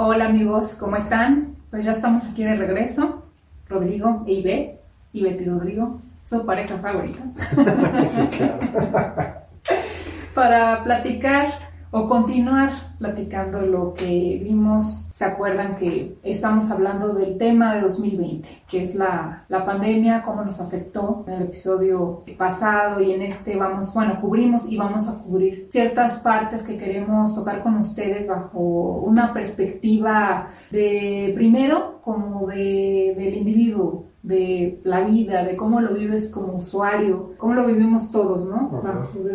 Hola amigos, ¿cómo están? Pues ya estamos aquí de regreso. Rodrigo e Ibe, y Rodrigo, su pareja favorita. Para platicar o continuar platicando lo que vimos, se acuerdan que estamos hablando del tema de 2020, que es la, la pandemia, cómo nos afectó en el episodio pasado y en este vamos, bueno, cubrimos y vamos a cubrir ciertas partes que queremos tocar con ustedes bajo una perspectiva de primero como de, del individuo, de la vida, de cómo lo vives como usuario, cómo lo vivimos todos, ¿no?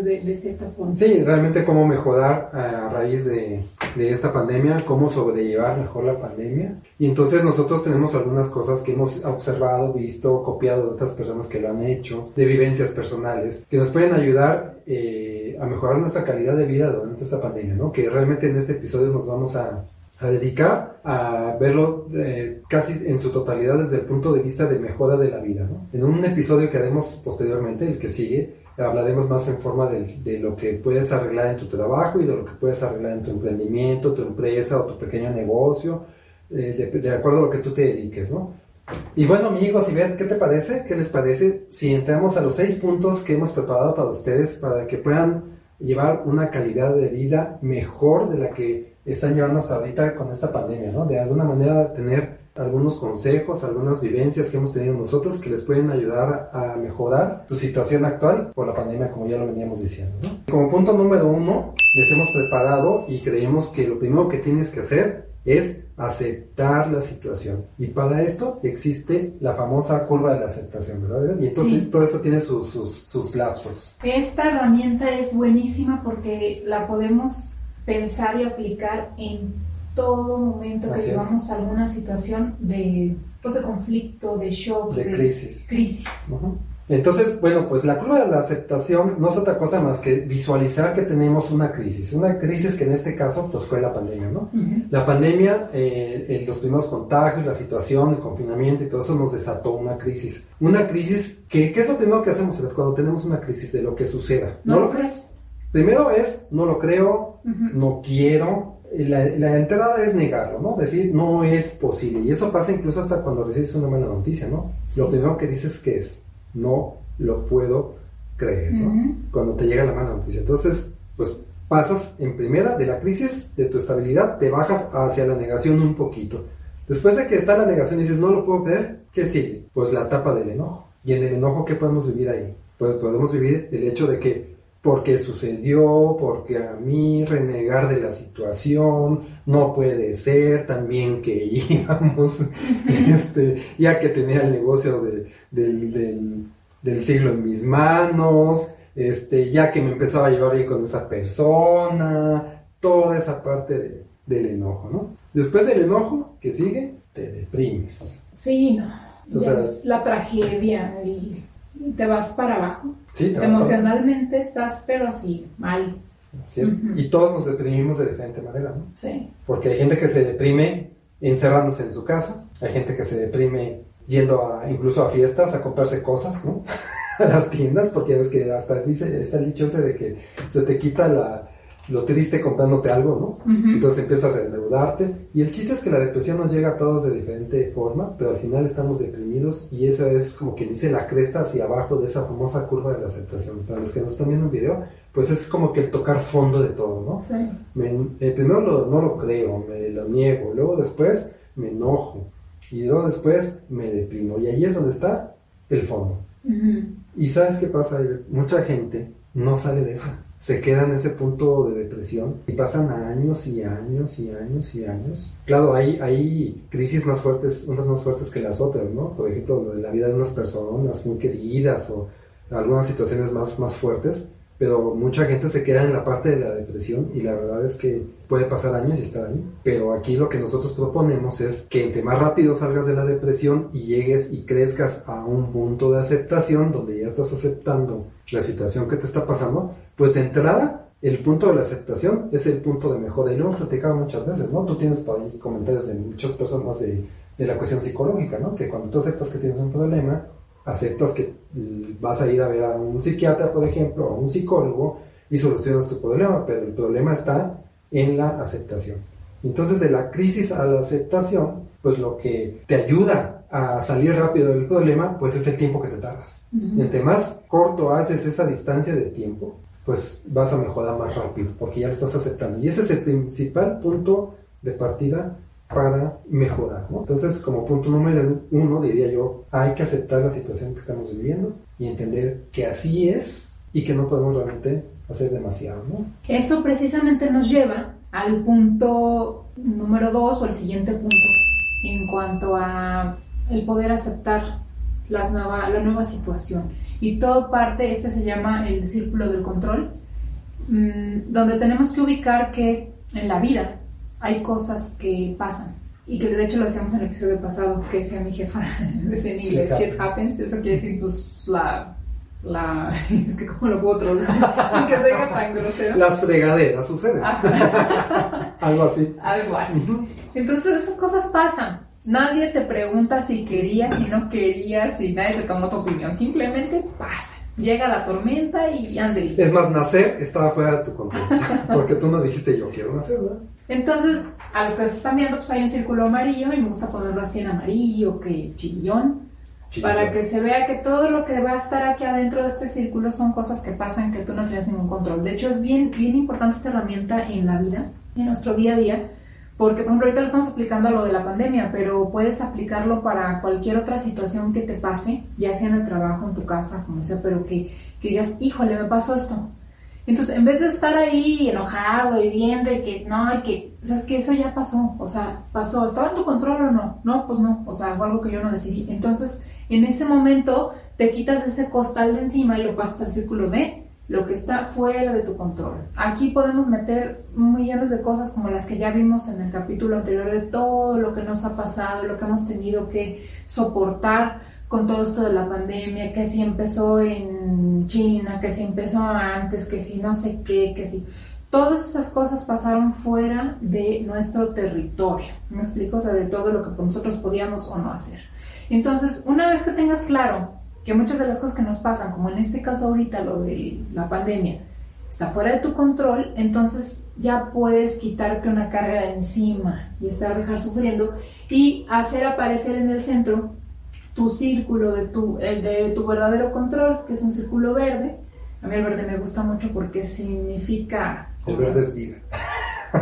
De- de cierta forma. Sí, realmente cómo mejorar eh, a raíz de, de esta pandemia, cómo sobrellevar mejor la pandemia. Y entonces nosotros tenemos algunas cosas que hemos observado, visto, copiado de otras personas que lo han hecho, de vivencias personales, que nos pueden ayudar eh, a mejorar nuestra calidad de vida durante esta pandemia, ¿no? Que realmente en este episodio nos vamos a, a dedicar a verlo eh, casi en su totalidad desde el punto de vista de mejora de la vida, ¿no? En un episodio que haremos posteriormente, el que sigue, hablaremos más en forma de, de lo que puedes arreglar en tu trabajo y de lo que puedes arreglar en tu emprendimiento, tu empresa o tu pequeño negocio, eh, de, de acuerdo a lo que tú te dediques, ¿no? Y bueno, amigos, y ven, ¿qué te parece? ¿Qué les parece si entramos a los seis puntos que hemos preparado para ustedes para que puedan llevar una calidad de vida mejor de la que están llevando hasta ahorita con esta pandemia, ¿no? De alguna manera tener algunos consejos, algunas vivencias que hemos tenido nosotros que les pueden ayudar a mejorar su situación actual por la pandemia, como ya lo veníamos diciendo, ¿no? Como punto número uno, les hemos preparado y creemos que lo primero que tienes que hacer es aceptar la situación. Y para esto existe la famosa curva de la aceptación, ¿verdad? Y entonces Sí. todo esto tiene sus, sus, sus lapsos. Esta herramienta es buenísima porque la podemos pensar y aplicar en todo momento que Así llevamos alguna situación de, pues, de conflicto, de shock, De crisis. crisis. Entonces, bueno, pues la curva de la aceptación no es otra cosa más que visualizar que tenemos una crisis. Una crisis que en este caso pues fue la pandemia, ¿no? La pandemia, eh, eh, los primeros contagios, la situación, el confinamiento y todo eso nos desató una crisis. Una crisis que, ¿qué es lo primero que hacemos cuando tenemos una crisis de lo que suceda? ¿No lo crees? Primero es, no lo creo, no quiero. La, la entrada es negarlo, ¿no? Decir, no es posible. Y eso pasa incluso hasta cuando recibes una mala noticia, ¿no? Sí. Lo primero que dices que es, no lo puedo creer, ¿no? Cuando te llega la mala noticia. Entonces, pues pasas en primera de la crisis de tu estabilidad, te bajas hacia la negación un poquito. Después de que está la negación y dices, no lo puedo creer, ¿qué sigue? Pues la etapa del enojo. Y en el enojo, ¿qué podemos vivir ahí? Pues podemos vivir el hecho de que porque sucedió, porque a mí renegar de la situación, no puede ser, también que íbamos, este, ya que tenía el negocio de- del, del- del siglo en mis manos, este, ya que me empezaba a llevar bien con esa persona, toda esa parte de- del enojo, ¿no? Después del enojo, que sigue? Te deprimes. Sí, no. O sea- es la tragedia y te vas para abajo. Sí, te vas para- Emocionalmente estás, pero así, mal. Así es. Y todos nos deprimimos de diferente manera, ¿no? Sí. Porque hay gente que se deprime encerrándose en su casa, hay gente que se deprime yendo a, incluso a fiestas a comprarse cosas, ¿no? a las tiendas, porque ves que hasta dice, está el dicho ese de que se te quita la, lo triste comprándote algo, ¿no? Entonces empiezas a endeudarte y el chiste es que la depresión nos llega a todos de diferente forma, pero al final estamos deprimidos y esa es como que dice la cresta hacia abajo de esa famosa curva de la aceptación. Para los que nos están viendo en video, pues es como que el tocar fondo de todo, ¿no? Sí. Me- eh, primero lo- no lo creo, me lo niego, luego después me enojo y luego después me deprimo y ahí es donde está el fondo. Y sabes qué pasa, mucha gente no sale de eso. Se queda en ese punto de depresión y pasan años y años y años y años. Claro, hay, hay crisis más fuertes, unas más fuertes que las otras, ¿no? Por ejemplo, la vida de unas personas muy queridas o algunas situaciones más, más fuertes pero mucha gente se queda en la parte de la depresión y la verdad es que puede pasar años y estar ahí. Pero aquí lo que nosotros proponemos es que entre más rápido salgas de la depresión y llegues y crezcas a un punto de aceptación donde ya estás aceptando la situación que te está pasando, pues de entrada el punto de la aceptación es el punto de mejora y lo hemos platicado muchas veces, ¿no? Tú tienes por ahí comentarios de muchas personas de, de la cuestión psicológica, ¿no? Que cuando tú aceptas que tienes un problema, aceptas que vas a ir a ver a un psiquiatra, por ejemplo, o a un psicólogo y solucionas tu problema, pero el problema está en la aceptación. Entonces, de la crisis a la aceptación, pues lo que te ayuda a salir rápido del problema, pues es el tiempo que te tardas. Y entre más corto haces esa distancia de tiempo, pues vas a mejorar más rápido, porque ya lo estás aceptando. Y ese es el principal punto de partida para mejorar. ¿no? Entonces, como punto número uno, diría yo, hay que aceptar la situación que estamos viviendo y entender que así es y que no podemos realmente hacer demasiado. ¿no? Eso precisamente nos lleva al punto número dos o el siguiente punto en cuanto a el poder aceptar las nueva, la nueva situación. Y todo parte, este se llama el círculo del control, mm, donde tenemos que ubicar que en la vida hay cosas que pasan. Y que de hecho lo decíamos en el episodio pasado, que decía mi jefa, decía en inglés, shit happens, eso quiere decir pues la, la, es que cómo lo puedo traducir sin que se diga tan grosero. Las fregaderas suceden. Algo así. Algo así. Entonces esas cosas pasan. Nadie te pregunta si querías, si no querías, si nadie te tomó tu opinión. Simplemente pasa. Llega la tormenta y ande. Es más, nacer estaba fuera de tu control. Porque tú no dijiste yo quiero nacer, ¿verdad? Entonces, a los que se están viendo, pues hay un círculo amarillo y me gusta ponerlo así en amarillo, que chillón, para que se vea que todo lo que va a estar aquí adentro de este círculo son cosas que pasan que tú no tienes ningún control. De hecho, es bien, bien importante esta herramienta en la vida, en nuestro día a día, porque, por ejemplo, ahorita lo estamos aplicando a lo de la pandemia, pero puedes aplicarlo para cualquier otra situación que te pase, ya sea en el trabajo, en tu casa, como sea, pero que, que digas, híjole, me pasó esto entonces, en vez de estar ahí enojado y viendo y que no, y que, o sea, es que eso ya pasó, o sea, pasó, ¿estaba en tu control o no? No, pues no, o sea, fue algo que yo no decidí. Entonces, en ese momento te quitas ese costal de encima y lo pasas al círculo de lo que está fuera de tu control. Aquí podemos meter millones de cosas como las que ya vimos en el capítulo anterior de todo lo que nos ha pasado, lo que hemos tenido que soportar con todo esto de la pandemia, que si empezó en China, que si empezó antes, que si no sé qué, que si... Todas esas cosas pasaron fuera de nuestro territorio. ¿Me explico? O sea, de todo lo que nosotros podíamos o no hacer. Entonces, una vez que tengas claro que muchas de las cosas que nos pasan, como en este caso ahorita lo de la pandemia, está fuera de tu control, entonces ya puedes quitarte una carga de encima y estar dejar sufriendo y hacer aparecer en el centro tu círculo de tu, el de tu verdadero control, que es un círculo verde. A mí el verde me gusta mucho porque significa... El verde es vida.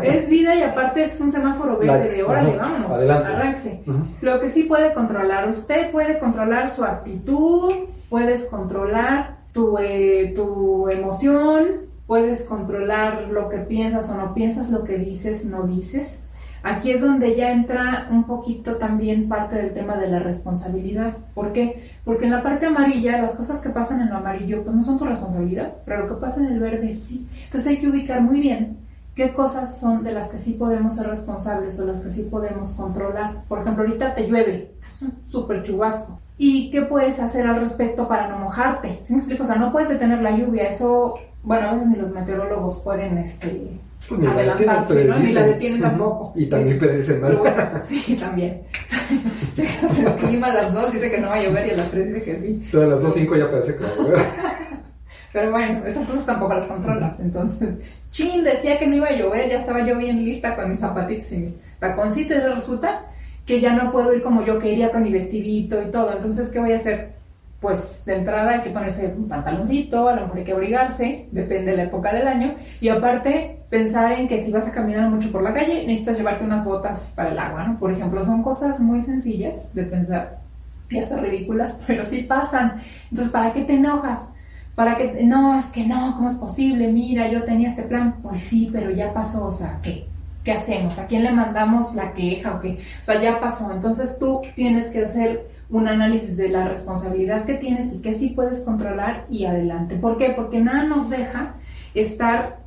Es vida y aparte es un semáforo verde de órale, vámonos, arranque. Lo que sí puede controlar, usted puede controlar su actitud, puedes controlar tu, eh, tu emoción, puedes controlar lo que piensas o no piensas, lo que dices, no dices. Aquí es donde ya entra un poquito también parte del tema de la responsabilidad. ¿Por qué? Porque en la parte amarilla, las cosas que pasan en lo amarillo, pues no son tu responsabilidad, pero lo que pasa en el verde sí. Entonces hay que ubicar muy bien qué cosas son de las que sí podemos ser responsables o las que sí podemos controlar. Por ejemplo, ahorita te llueve, es un súper chubasco. ¿Y qué puedes hacer al respecto para no mojarte? ¿Sí me explico? O sea, no puedes detener la lluvia, eso, bueno, a veces ni los meteorólogos pueden, este, pues ni adelantarse, la ¿no? Ni la detienen tampoco. Y también predicen mal. sí, también. Checas el clima a las 2 dice que no va a llover y a las 3 dice que sí. a las 2, 5 ya parece que va a llover. Pero bueno, esas cosas tampoco las controlas. Entonces, chin, decía que no iba a llover, ya estaba yo bien lista con mis zapatitos y mis taconcitos y resulta que ya no puedo ir como yo quería con mi vestidito y todo. Entonces, ¿qué voy a hacer? Pues de entrada hay que ponerse un pantaloncito, a lo mejor hay que abrigarse, depende de la época del año, y aparte pensar en que si vas a caminar mucho por la calle, necesitas llevarte unas botas para el agua, ¿no? Por ejemplo, son cosas muy sencillas de pensar y hasta ridículas, pero sí pasan. Entonces, ¿para qué te enojas? Para que, no, es que no, ¿cómo es posible? Mira, yo tenía este plan. Pues sí, pero ya pasó, o sea, ¿qué? ¿Qué hacemos? ¿A quién le mandamos la queja? ¿O qué? O sea, ya pasó. Entonces tú tienes que hacer un análisis de la responsabilidad que tienes y que sí puedes controlar y adelante. ¿Por qué? Porque nada nos deja estar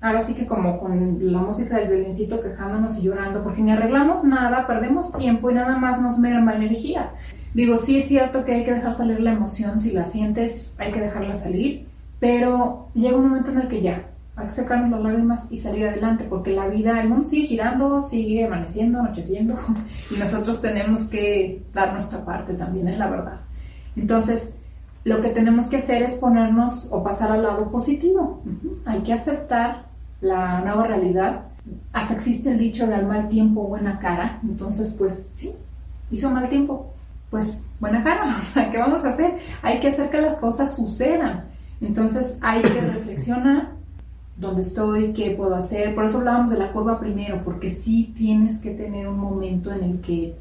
ahora sí que como con la música del violincito quejándonos y llorando, porque ni arreglamos nada, perdemos tiempo y nada más nos merma energía. Digo, sí es cierto que hay que dejar salir la emoción, si la sientes hay que dejarla salir, pero llega un momento en el que ya, hay que sacarnos las lágrimas y salir adelante, porque la vida, el mundo sigue girando, sigue amaneciendo, anocheciendo, y nosotros tenemos que dar nuestra parte también, es la verdad. Entonces, lo que tenemos que hacer es ponernos o pasar al lado positivo. Hay que aceptar la nueva realidad. Hasta existe el dicho de al mal tiempo, buena cara. Entonces, pues sí, hizo mal tiempo. Pues buena cara, o sea, ¿qué vamos a hacer? Hay que hacer que las cosas sucedan. Entonces hay que reflexionar dónde estoy, qué puedo hacer. Por eso hablábamos de la curva primero, porque sí tienes que tener un momento en el que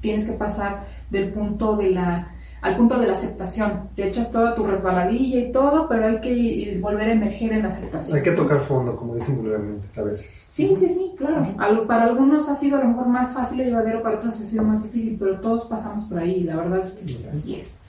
tienes que pasar del punto de la al punto de la aceptación. Te echas toda tu resbaladilla y todo, pero hay que volver a emerger en la aceptación. Hay que tocar fondo, como dicen vulgarmente a veces. Sí, sí, sí, claro. para algunos ha sido a lo mejor más fácil o llevadero, para otros ha sido más difícil, pero todos pasamos por ahí, la verdad es que así es.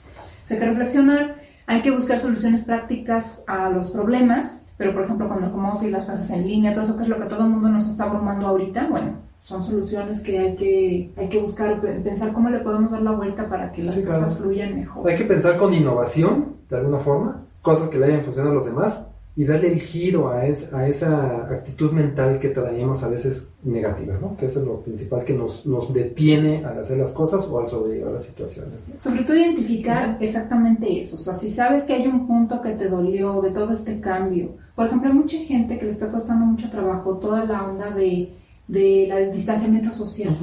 O sea, hay que reflexionar, hay que buscar soluciones prácticas a los problemas, pero por ejemplo cuando como office, las clases en línea, todo eso que es lo que todo el mundo nos está abrumando ahorita, bueno, son soluciones que hay que, hay que buscar, pensar cómo le podemos dar la vuelta para que las cosas fluyan mejor. Hay que pensar con innovación, de alguna forma, cosas que le hayan funcionado a los demás y darle el giro a, a esa actitud mental que traemos a veces negativa, ¿no? Que eso es lo principal que nos, nos detiene al hacer las cosas o al sobrellevar las situaciones. Sobre todo identificar exactamente eso, o sea, si sabes que hay un punto que te dolió de todo este cambio, por ejemplo, hay mucha gente que le está costando mucho trabajo toda la onda de del distanciamiento social.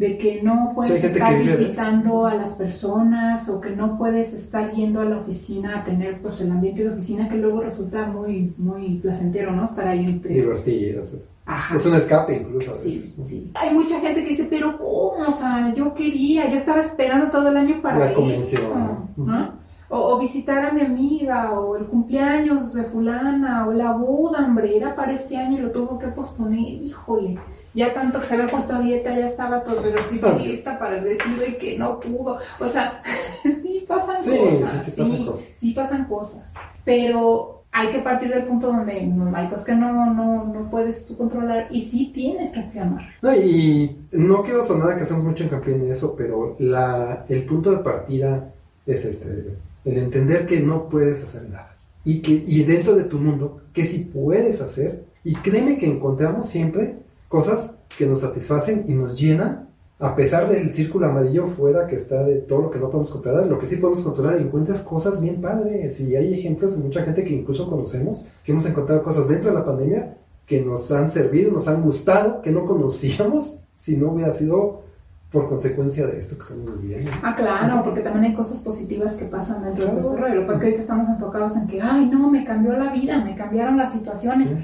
De que no puedes estar visitando a las personas o que no puedes estar yendo a la oficina a tener pues el ambiente de oficina que luego resulta muy, muy placentero, ¿no? Estar ahí. Divertido, Es un escape incluso. sí, sí. Hay mucha gente que dice, pero ¿cómo? O sea, yo quería, yo estaba esperando todo el año para la convención. ¿no? O, visitar a mi amiga, o el cumpleaños de fulana, o la boda, hombre, era para este año y lo tuvo que posponer, híjole. Ya tanto que se había puesto a dieta, ya estaba todo sí, lista para el vestido y que no pudo. O sea, sí pasan cosas. Sí, sí, pasan cosas. Sí pasan cosas. Pero hay que partir del punto donde no, hay cosas que no, no, no puedes tú controlar y sí tienes que accionar. No, y no quiero sonar que hacemos mucho hincapié en eso, pero la, el punto de partida es este el entender que no puedes hacer nada. Y, que, y dentro de tu mundo, que sí puedes hacer. Y créeme que encontramos siempre cosas que nos satisfacen y nos llenan, a pesar del círculo amarillo fuera que está de todo lo que no podemos controlar. Lo que sí podemos controlar, encuentras cosas bien padres. Y hay ejemplos de mucha gente que incluso conocemos, que hemos encontrado cosas dentro de la pandemia que nos han servido, nos han gustado, que no conocíamos si no hubiera sido por consecuencia de esto que estamos viviendo. Ah, claro, porque también hay cosas positivas que pasan dentro de este rollo. Lo que pasa es que ahorita estamos enfocados en que, ay, no, me cambió la vida, me cambiaron las situaciones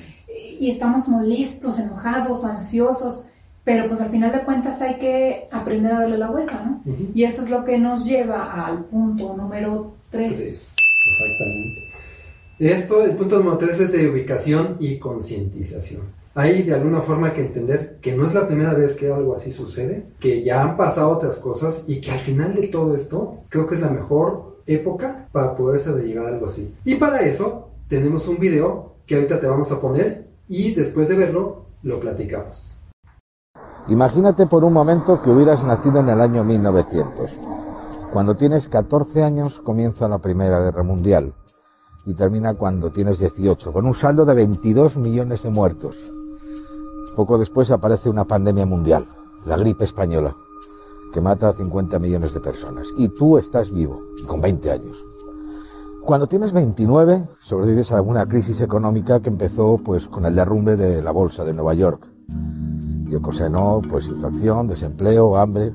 y estamos molestos, enojados, ansiosos. Pero pues al final de cuentas hay que aprender a darle la vuelta, ¿no? Y eso es lo que nos lleva al punto número 3. Exactamente. Esto, el punto número 3 es de ubicación y concientización hay de alguna forma que entender que no es la primera vez que algo así sucede, que ya han pasado otras cosas y que al final de todo esto creo que es la mejor época para poderse llegar a algo así. Y para eso tenemos un video que ahorita te vamos a poner y después de verlo lo platicamos. Imagínate por un momento que hubieras nacido en el año 1900. Cuando tienes 14 años comienza la Primera Guerra Mundial y termina cuando tienes 18, con un saldo de 22 millones de muertos. Poco después aparece una pandemia mundial, la gripe española, que mata a 50 millones de personas. Y tú estás vivo, con 20 años. Cuando tienes 29, sobrevives a alguna crisis económica que empezó pues con el derrumbe de la bolsa de Nueva York. Y ocasionó pues inflación, desempleo, hambre.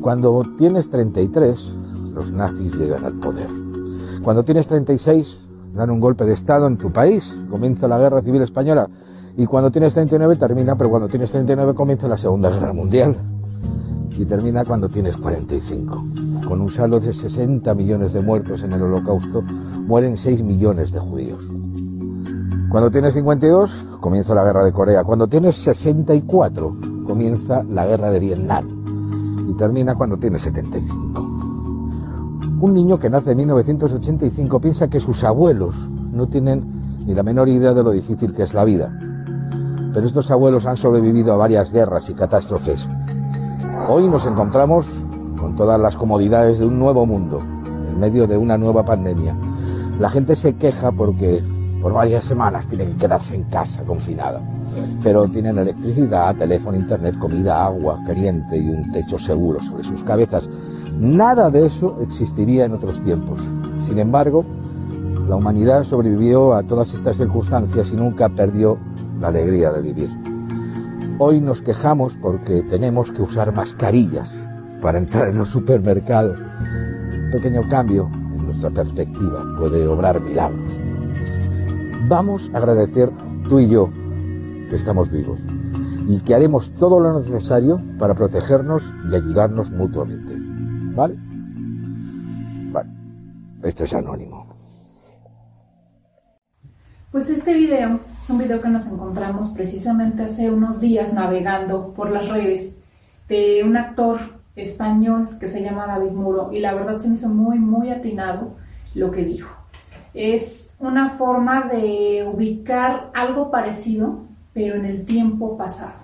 Cuando tienes 33, los nazis llegan al poder. Cuando tienes 36, dan un golpe de Estado en tu país, comienza la guerra civil española y cuando tienes 39 termina, pero cuando tienes 39 comienza la Segunda Guerra Mundial. Y termina cuando tienes 45. Con un saldo de 60 millones de muertos en el holocausto, mueren 6 millones de judíos. Cuando tienes 52, comienza la guerra de Corea. Cuando tienes 64, comienza la guerra de Vietnam. Y termina cuando tienes 75. Un niño que nace en 1985 piensa que sus abuelos no tienen ni la menor idea de lo difícil que es la vida. Pero estos abuelos han sobrevivido a varias guerras y catástrofes. Hoy nos encontramos con todas las comodidades de un nuevo mundo, en medio de una nueva pandemia. La gente se queja porque por varias semanas tienen que quedarse en casa confinada. Pero tienen electricidad, teléfono, internet, comida, agua caliente y un techo seguro sobre sus cabezas. Nada de eso existiría en otros tiempos. Sin embargo, la humanidad sobrevivió a todas estas circunstancias y nunca perdió la alegría de vivir. Hoy nos quejamos porque tenemos que usar mascarillas para entrar en los supermercados. Un pequeño cambio en nuestra perspectiva puede obrar milagros. Vamos a agradecer tú y yo que estamos vivos y que haremos todo lo necesario para protegernos y ayudarnos mutuamente. ¿Vale? Vale. Esto es anónimo. Pues este video es un video que nos encontramos precisamente hace unos días navegando por las redes de un actor español que se llama David Muro y la verdad se me hizo muy muy atinado lo que dijo. Es una forma de ubicar algo parecido pero en el tiempo pasado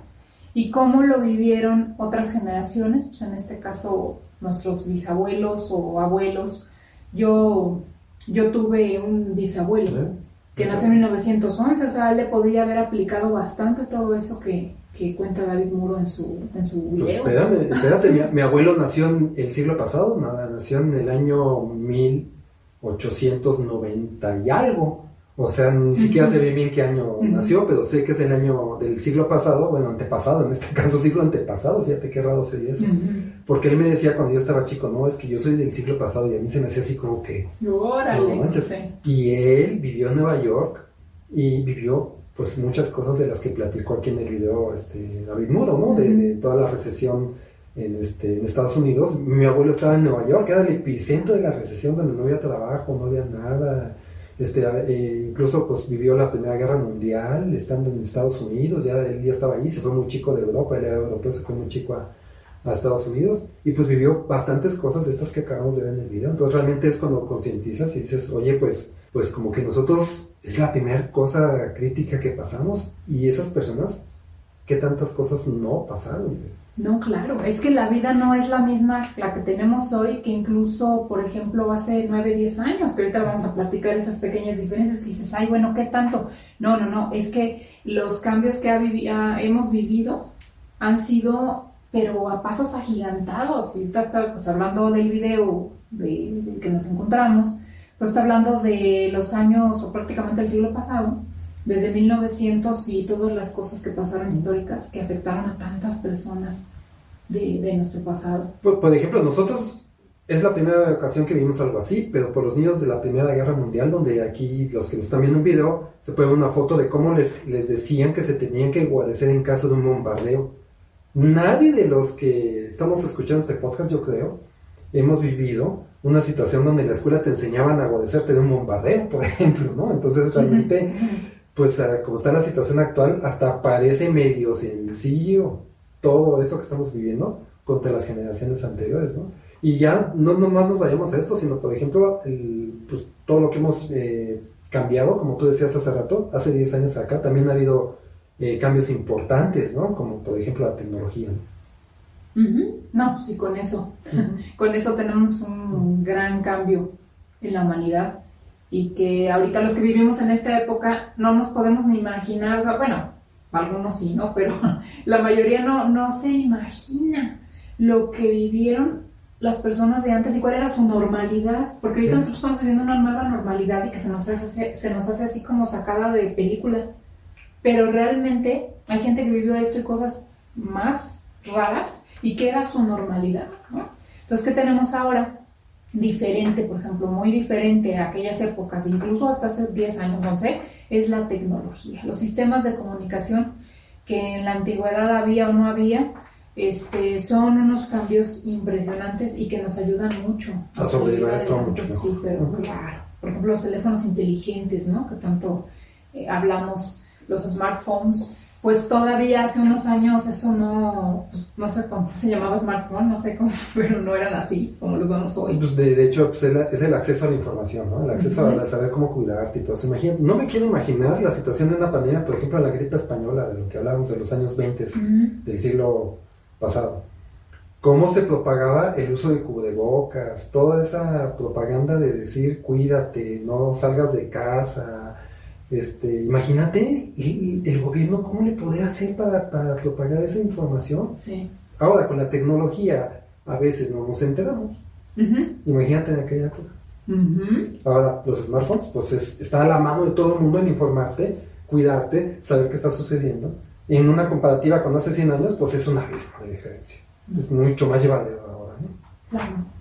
y cómo lo vivieron otras generaciones, pues en este caso nuestros bisabuelos o abuelos. Yo, yo tuve un bisabuelo que nació en 1911, o sea, le podría haber aplicado bastante todo eso que, que cuenta David Muro en su, en su Pues video. espérame, espérate, mi, mi abuelo nació en el siglo pasado, nada, nació en el año 1890 y algo. O sea, ni siquiera Ujú. sé bien bien qué año nació, pero sé que es el año del siglo pasado, bueno, antepasado, en este caso siglo antepasado, fíjate qué raro sería eso. Porque él me decía cuando yo estaba chico, no, es que yo soy del siglo pasado y a mí se me hacía así como que... Órale, No manches. sí. Y él vivió en Nueva York y vivió pues muchas cosas de las que platicó aquí en el video este, David Muro, ¿no? De, de toda la recesión en, este, en Estados Unidos. Mi abuelo estaba en Nueva York, era el epicentro de la recesión donde no había trabajo, no había nada. Este, eh, incluso pues vivió la Primera Guerra Mundial estando en Estados Unidos, ya él ya estaba ahí, se fue muy chico de Europa, él era europeo, se fue muy chico a, a Estados Unidos y pues vivió bastantes cosas de estas que acabamos de ver en el video. Entonces realmente es cuando concientizas y dices, oye, pues, pues como que nosotros es la primera cosa crítica que pasamos y esas personas, ¿qué tantas cosas no pasaron? No, claro, es que la vida no es la misma la que tenemos hoy que incluso, por ejemplo, hace 9, 10 años, que ahorita vamos a platicar esas pequeñas diferencias que dices, ay, bueno, ¿qué tanto? No, no, no, es que los cambios que ha hemos vivido han sido, pero a pasos agigantados. Y ahorita está pues, hablando del video de, de que nos encontramos, pues está hablando de los años o prácticamente el siglo pasado, desde 1900 y todas las cosas que pasaron históricas que afectaron a tantas personas de, de nuestro pasado. Por, por ejemplo, nosotros es la primera ocasión que vimos algo así, pero por los niños de la Primera Guerra Mundial, donde aquí los que nos están viendo un video, se puede ver una foto de cómo les, les decían que se tenían que guarecer en caso de un bombardeo. Nadie de los que estamos escuchando este podcast, yo creo, hemos vivido una situación donde en la escuela te enseñaban a guarecerte de un bombardeo, por ejemplo, ¿no? Entonces realmente, pues ah, como está la situación actual, hasta parece medio sencillo todo eso que estamos viviendo contra las generaciones anteriores, ¿no? Y ya no nomás nos vayamos a esto, sino por ejemplo, el, pues, todo lo que hemos eh, cambiado, como tú decías hace rato, hace 10 años acá, también ha habido eh, cambios importantes, ¿no? Como por ejemplo la tecnología. ¿no? No, sí, con eso. con eso tenemos un gran cambio en la humanidad y que ahorita los que vivimos en esta época no nos podemos ni imaginar, o sea, bueno, algunos sí, ¿no? Pero la mayoría no, no se imagina lo que vivieron las personas de antes y cuál era su normalidad, porque ahorita Sí. nosotros estamos viviendo una nueva normalidad y que se nos hace, se nos hace así como sacada de película, pero realmente hay gente que vivió esto y cosas más raras y que era su normalidad, ¿no? Entonces, ¿qué tenemos ahora? Diferente, por ejemplo, muy diferente a aquellas épocas, incluso hasta hace 10 años, 11, es la tecnología, los sistemas de comunicación que en la antigüedad había o no había, Este, son unos cambios impresionantes y que nos ayudan mucho a sobrellevar esto mucho. Sí, pero claro. Por ejemplo, los teléfonos inteligentes, ¿no? Que tanto eh, hablamos, los smartphones, pues todavía hace unos años eso no, pues, no sé cuánto se llamaba smartphone, no sé cómo, pero no eran así como los vemos hoy. Pues de, hecho pues es el acceso a la información, ¿no? El acceso a saber cómo cuidarte y todo eso. Imagínate, no me quiero imaginar la situación de una pandemia, por ejemplo, la gripe española, de lo que hablábamos de los años 20 del siglo pasado. Cómo se propagaba el uso de cubrebocas, toda esa propaganda de decir cuídate, no salgas de casa, este, imagínate el, gobierno cómo le podía hacer para, propagar esa información. Sí. Ahora, con la tecnología, a veces no nos enteramos. Imagínate en aquella época. Ahora, los smartphones, pues está a la mano de todo el mundo en informarte, cuidarte, saber qué está sucediendo. En una comparativa con hace 100 años, pues es una abismo de diferencia. Es mucho más llevadero ahora, ¿no? Claro.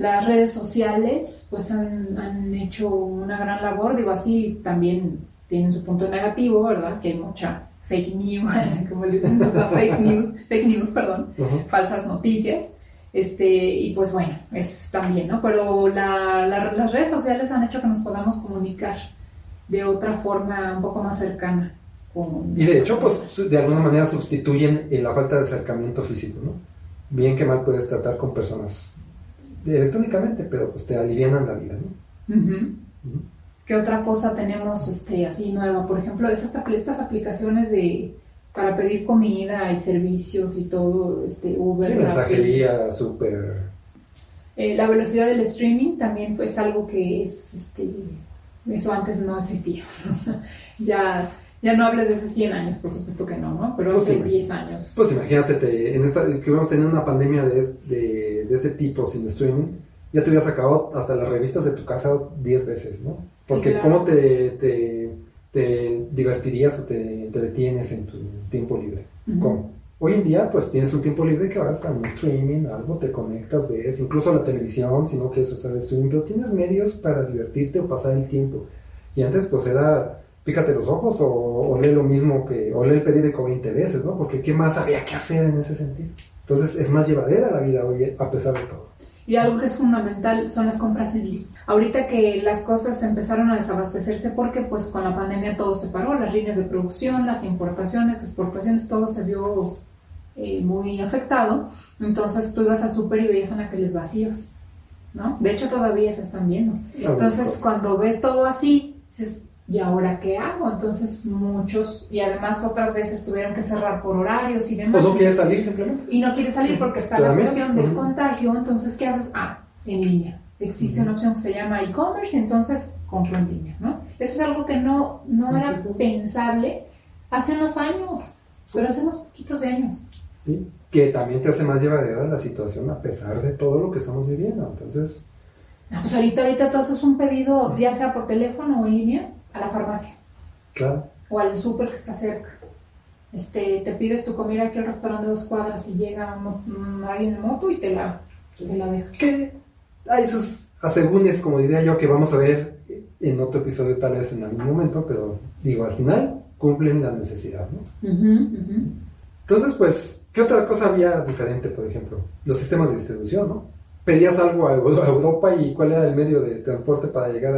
Las redes sociales pues han, hecho una gran labor, digo así, también tienen su punto negativo, ¿verdad? Que hay mucha fake news, como le dicen, o sea, fake news, fake news, perdón, falsas noticias. Este, y pues bueno, es también, ¿no? Pero las redes sociales han hecho que nos podamos comunicar de otra forma un poco más cercana. y de hecho, pues de alguna manera sustituyen la falta de acercamiento físico, ¿no? Bien que mal puedes tratar con personas electrónicamente, pero pues te alivianan la vida, ¿no? ¿Qué otra cosa tenemos este, así nueva? Por ejemplo, estas, estas aplicaciones de para pedir comida y servicios y todo, este, Uber. Sí, mensajería, súper. Eh, la velocidad del streaming también es algo que es, este, eso antes no existía. ya ya no hables de hace 100 años, por supuesto que no, ¿no? Pero pues hace 10 años. Pues imagínate, en esta, que a tener una pandemia de, de, de, este tipo sin streaming, ya te hubieras sacado hasta las revistas de tu casa 10 veces, ¿no? Porque cómo te, te, te, divertirías o te, detienes en tu tiempo libre. ¿Cómo? Hoy en día, pues tienes un tiempo libre que vas a un streaming, algo, te conectas, ves, incluso a la televisión, si no quieres usar el streaming, pero tienes medios para divertirte o pasar el tiempo. Y antes, pues era pícate los ojos o, lee lo mismo que, o lee el periódico 20 veces, ¿no? Porque ¿qué más había que hacer en ese sentido? Entonces es más llevadera la vida hoy, a pesar de todo. Y algo que es fundamental son las compras en línea. Ahorita que las cosas empezaron a desabastecerse porque pues con la pandemia todo se paró, las líneas de producción, las importaciones, exportaciones, todo se vio eh, muy afectado. Entonces tú ibas al súper y veías aquellos vacíos, ¿no? De hecho todavía se están viendo. Entonces cuando ves todo así, dices, ¿y ahora qué hago? Entonces muchos, y además otras veces tuvieron que cerrar por horarios y demás. O no quieres salir simplemente. Y no quieres salir porque está la cuestión del contagio, entonces ¿qué haces? Ah, en línea. Existe una opción que se llama e-commerce, entonces compro en línea, ¿no? Eso es algo que no, no era pensable hace unos años, pero hace unos poquitos de años. Sí, que también te hace más llevadera la situación a pesar de todo lo que estamos viviendo, entonces... Ah, pues ahorita, ahorita tú haces un pedido, ya sea por teléfono o en línea, a la farmacia. Claro. O al súper que está cerca. Este, te pides tu comida aquí al restaurante de dos cuadras y llega alguien en moto y te la, te la deja. Que hay sus asegúnes, como diría yo, que vamos a ver en otro episodio tal vez en algún momento, pero digo, al final cumplen la necesidad, ¿no? Entonces, pues, ¿qué otra cosa había diferente, por ejemplo? Los sistemas de distribución, ¿no? Pedías algo a Europa y cuál era el medio de transporte para llegar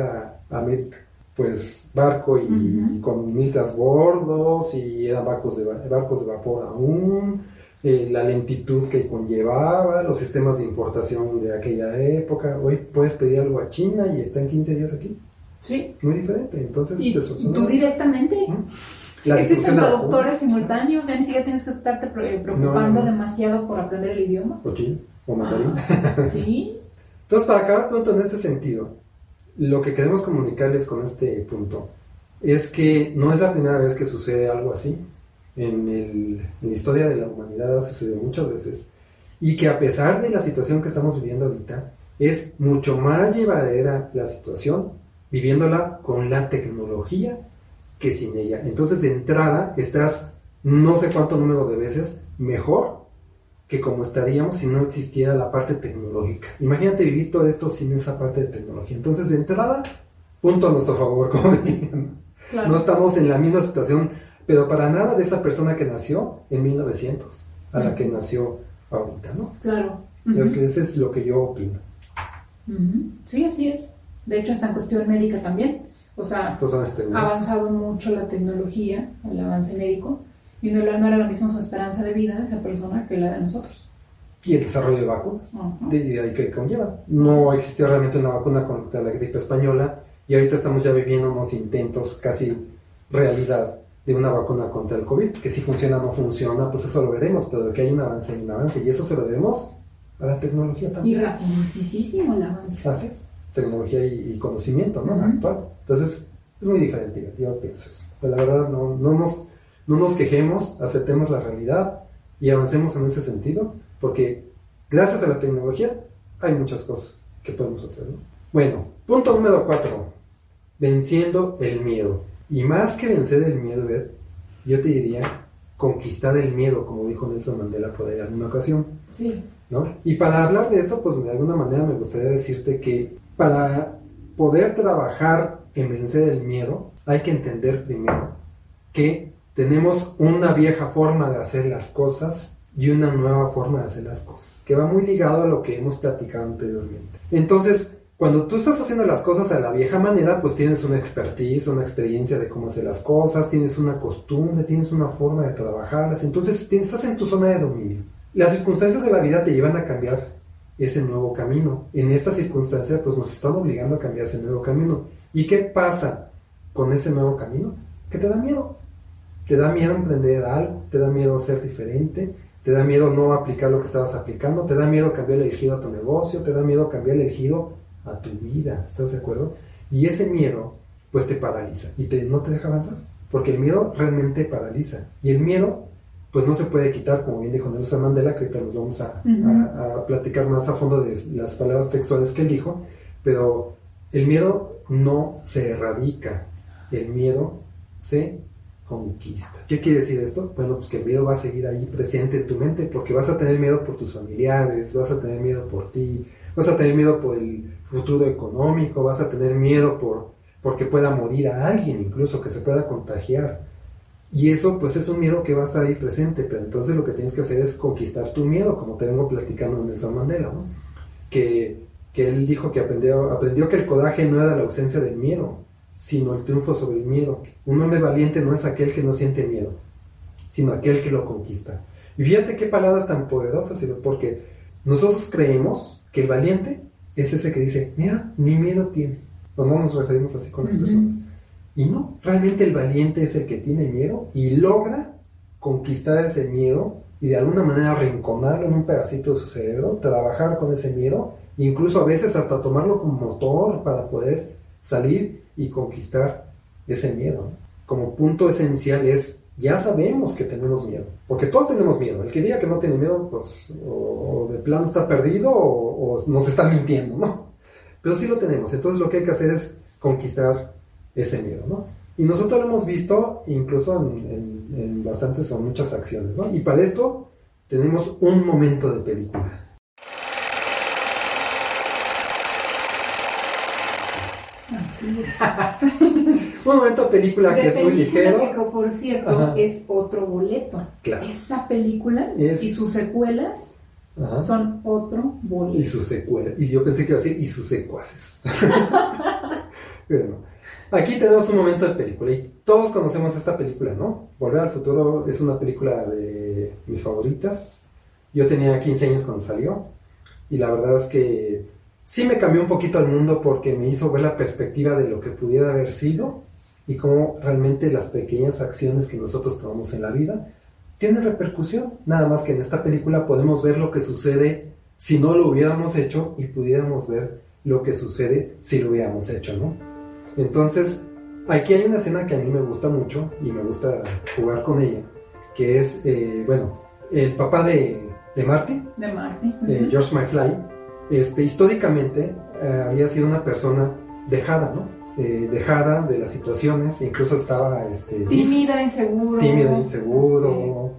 a América pues barco y, con mil transbordos y eran barcos de, barcos de vapor aún, eh, la lentitud que conllevaba, los sistemas de importación de aquella época. Hoy puedes pedir algo a China y está en 15 días aquí. Sí. Muy diferente. Entonces, ¿Y tú directamente? Existen productores simultáneos, ya ni siquiera tienes que estarte preocupando demasiado por aprender el idioma. O chino, o mandarín. Ah, sí. Entonces, para acabar pronto en este sentido, lo que queremos comunicarles con este punto es que no es la primera vez que sucede algo así. En, la historia de la humanidad ha sucedido muchas veces. Y que a pesar de la situación que estamos viviendo ahorita, es mucho más llevadera la situación viviéndola con la tecnología que sin ella. Entonces, de entrada, estás no sé cuánto número de veces mejor que como estaríamos si no existiera la parte tecnológica. Imagínate vivir todo esto sin esa parte de tecnología. Entonces, de entrada, punto a nuestro favor, como dirían. No estamos en la misma situación, pero para nada de esa persona que nació en 1900. a la que nació ahorita, ¿no? Claro. Entonces, Eso es lo que yo opino. Sí, así es. De hecho, está en cuestión médica también. O sea, este, ha avanzado mucho la tecnología, el avance médico, y no, era- no era lo mismo su esperanza de vida de esa persona que la de nosotros. y el desarrollo de vacunas. Ujú. de ahí que conlleva. No existía realmente una vacuna contra la gripe española y ahorita estamos ya viviendo unos intentos casi realidad de una vacuna contra el COVID, que si funciona o no funciona, pues eso lo veremos, pero que hay un avance, hay un avance y eso se lo debemos a la tecnología Y también. rapidísimo el avance. Así es, tecnología y, y conocimiento ¿no? Ujú. actual. Entonces, es muy diferente, yo pienso eso. Pero la verdad, no, no, nos, no nos quejemos, aceptemos la realidad y avancemos en ese sentido, porque gracias a la tecnología hay muchas cosas que podemos hacer. ¿no? Bueno, punto número cuatro, venciendo el miedo. Y más que vencer el miedo, Beth, yo te diría conquistar el miedo, como dijo Nelson Mandela por ahí en alguna ocasión. Sí. ¿no? Y para hablar de esto, pues de alguna manera me gustaría decirte que para poder trabajar en vencer el miedo, hay que entender primero que tenemos una vieja forma de hacer las cosas y una nueva forma de hacer las cosas, que va muy ligado a lo que hemos platicado anteriormente. Entonces, cuando tú estás haciendo las cosas a la vieja manera, pues tienes una expertise, una experiencia de cómo hacer las cosas, tienes una costumbre, tienes una forma de trabajarlas, entonces estás en tu zona de dominio. Las circunstancias de la vida te llevan a cambiar ese nuevo camino. En esta circunstancia, pues nos están obligando a cambiar ese nuevo camino. ¿Y qué pasa con ese nuevo camino? Que te da miedo. Te da miedo emprender algo, te da miedo ser diferente, te da miedo no aplicar lo que estabas aplicando, te da miedo cambiar el giro a tu negocio, te da miedo cambiar el giro a tu vida. ¿Estás de acuerdo? Y ese miedo, pues te paraliza y te, no te deja avanzar. Porque el miedo realmente paraliza. Y el miedo pues no se puede quitar, como bien dijo Nelson Mandela, que ahorita nos vamos a, Ujú. a- a platicar más a fondo de las palabras textuales que él dijo, pero el miedo no se erradica, el miedo se conquista. ¿Qué quiere decir esto? Bueno, pues que el miedo va a seguir ahí presente en tu mente, porque vas a tener miedo por tus familiares, vas a tener miedo por ti, vas a tener miedo por el futuro económico, vas a tener miedo por porque pueda morir a alguien, incluso que se pueda contagiar. Y eso pues es un miedo que va a estar ahí presente, pero entonces lo que tienes que hacer es conquistar tu miedo, como te vengo platicando en Nelson Mandela, ¿no? que, que él dijo que aprendió, aprendió que el coraje no era la ausencia del miedo, sino el triunfo sobre el miedo. Un hombre valiente no es aquel que no siente miedo, sino aquel que lo conquista. Y fíjate qué palabras tan poderosas, porque nosotros creemos que el valiente es ese que dice, mira, ni miedo tiene. O no nos referimos así con las Ujú. personas. Y no, realmente el valiente es el que tiene miedo y logra conquistar ese miedo y de alguna manera arrinconarlo en un pedacito de su cerebro, trabajar con ese miedo, incluso a veces hasta tomarlo como motor para poder salir y conquistar ese miedo. Como punto esencial es, ya sabemos que tenemos miedo, porque todos tenemos miedo. El que diga que no tiene miedo, pues o, de plano está perdido o, nos está mintiendo, ¿no? Pero sí lo tenemos, entonces lo que hay que hacer es conquistar ese miedo, ¿no? Y nosotros lo hemos visto incluso en- en bastantes o muchas acciones, ¿no? Y para esto tenemos un momento de película. Así es. Un momento de película que es muy ligero. que, por cierto, Ajá. es otro boleto. Claro. Esa película Es- y sus secuelas Ajá. son otro Y boleto. sus secuelas. Y yo pensé que iba a decir, y sus secuaces. bueno, aquí tenemos un momento de película. Y todos conocemos esta película, ¿no? Volver al futuro es una película de mis favoritas. Yo tenía 15 años cuando salió. Y la verdad es que sí me cambió un poquito el mundo porque me hizo ver la perspectiva de lo que pudiera haber sido y cómo realmente las pequeñas acciones que nosotros tomamos en la vida tienen repercusión. Nada más que en esta película podemos ver lo que sucede si no lo hubiéramos hecho y pudiéramos ver lo que sucede si lo hubiéramos hecho, ¿no? Entonces, aquí hay una escena que a mí me gusta mucho y me gusta jugar con ella, que es, eh, bueno, el papá de, de Marty, De Marty. eh. George McFly, este, históricamente eh, había sido una persona dejada, ¿no? Eh, dejada de las situaciones, incluso estaba este, Biff, Tímida, inseguro. tímido, inseguro.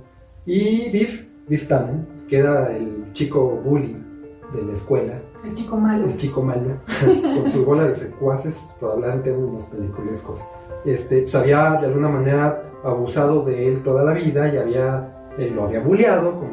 Y Biff, Biff Tannen, que era el chico bully de la escuela, el chico malo. el chico malo, con su bola de secuaces, por hablar en términos peliculescos. Este, pues había de alguna manera abusado de él toda la vida y había, eh, lo había bulleado, como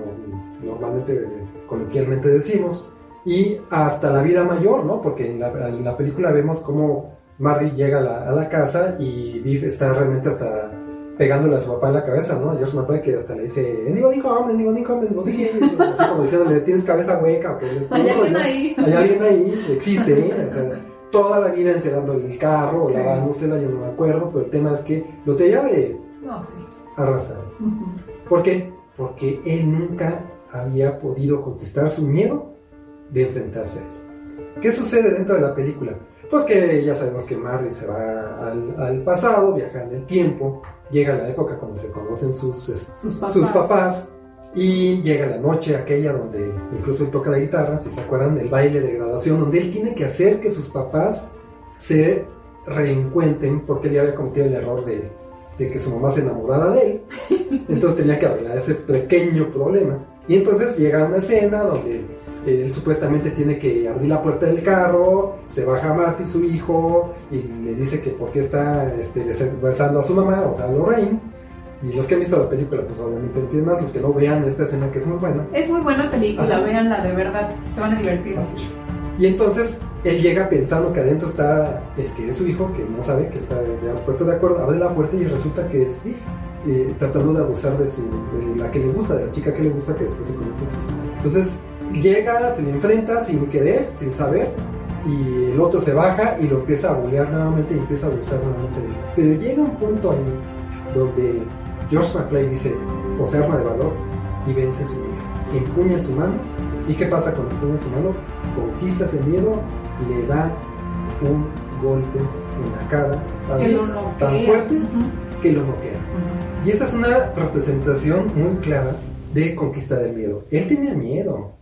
normalmente eh, coloquialmente decimos, y hasta la vida mayor, ¿no? Porque en la, en la película vemos cómo Marty llega a la, a la, casa y Biff está realmente hasta pegándole a su papá en la cabeza, ¿no? A George McFly que hasta le dice, anybody come, anybody come, anybody sí. así como diciéndole, tienes cabeza hueca. Hay alguien ahí. Hay alguien ahí, existe, ¿eh? O sea, toda la vida encerándole el carro, sí. lavándosela, yo no me acuerdo, pero el tema es que lo tenía de no, sí. arrastrar. Uh -huh. ¿Por qué? Porque él nunca había podido conquistar su miedo de enfrentarse a él. ¿Qué sucede dentro de la película? Pues que ya sabemos que Marty se va al, al, pasado, viaja en el tiempo, llega la época cuando se conocen sus, sus, papás. sus papás. y llega la noche aquella donde incluso él toca la guitarra, si se acuerdan del baile de graduación, donde él tiene que hacer que sus papás se reencuentren porque él ya había cometido el error de, de que su mamá se enamorara de él, entonces tenía que arreglar ese pequeño problema. Y entonces llega una escena donde él supuestamente tiene que abrir la puerta del carro, se baja Marty, su hijo, y le dice que por qué está este, besando a su mamá, o sea, a Lorraine. Y los que han visto la película, pues obviamente entienden más, los que no vean esta escena que es muy buena. Es muy buena película, véanla de verdad, se van a divertir. Así. Y entonces él llega pensando que adentro está el que es su hijo, que no sabe, que está ya puesto de acuerdo, abre la puerta y resulta que es Steve, eh, tratando de abusar de su, de la que le gusta, de la chica que le gusta, que después se convierte en su. Entonces llega, se le enfrenta sin querer, sin saber, y el otro se baja y lo empieza a bullear nuevamente y empieza a abusar nuevamente de él. Pero llega un punto ahí donde George McFly dice, o se arma de valor y vence su miedo. Empuña su mano, ¿y qué pasa cuando empuña su mano? Conquista ese miedo, le da un golpe en la cara tan fuerte uh -huh. que lo noquea. Uh -huh. Y esa es una representación muy clara de conquista del miedo. Él tenía miedo,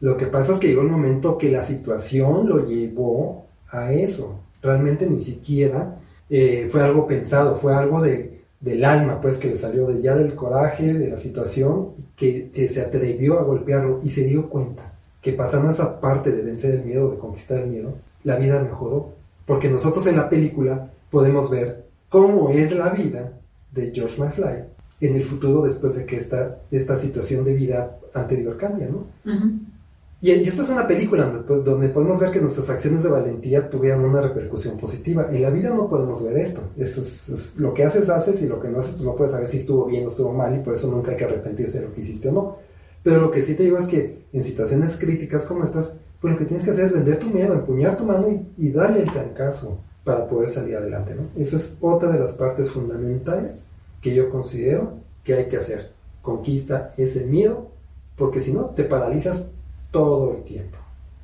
lo que pasa es que llegó el momento que la situación lo llevó a eso. Realmente ni siquiera eh, fue algo pensado, fue algo de, del alma, pues, que le salió de ya del coraje, de la situación, que, se atrevió a golpearlo y se dio cuenta que pasando esa parte de vencer el miedo, de conquistar el miedo, la vida mejoró. Porque nosotros en la película podemos ver cómo es la vida de George McFly en el futuro después de que esta, esta situación de vida anterior cambia, ¿no? Uh. Y, y, esto es una película donde, donde, podemos ver que nuestras acciones de valentía tuvieron una repercusión positiva. En la vida no podemos ver esto. Eso es, es, lo que haces, haces y lo que no haces, pues no puedes saber si estuvo bien o estuvo mal y por eso nunca hay que arrepentirse de lo que hiciste o no. Pero lo que sí te digo es que en situaciones críticas como estas, pues lo que tienes que hacer es vender tu miedo, empuñar tu mano y, y darle el trancazo para poder salir adelante. ¿no? Esa es otra de las partes fundamentales que yo considero que hay que hacer. Conquista ese miedo, porque si no, te paralizas todo el tiempo.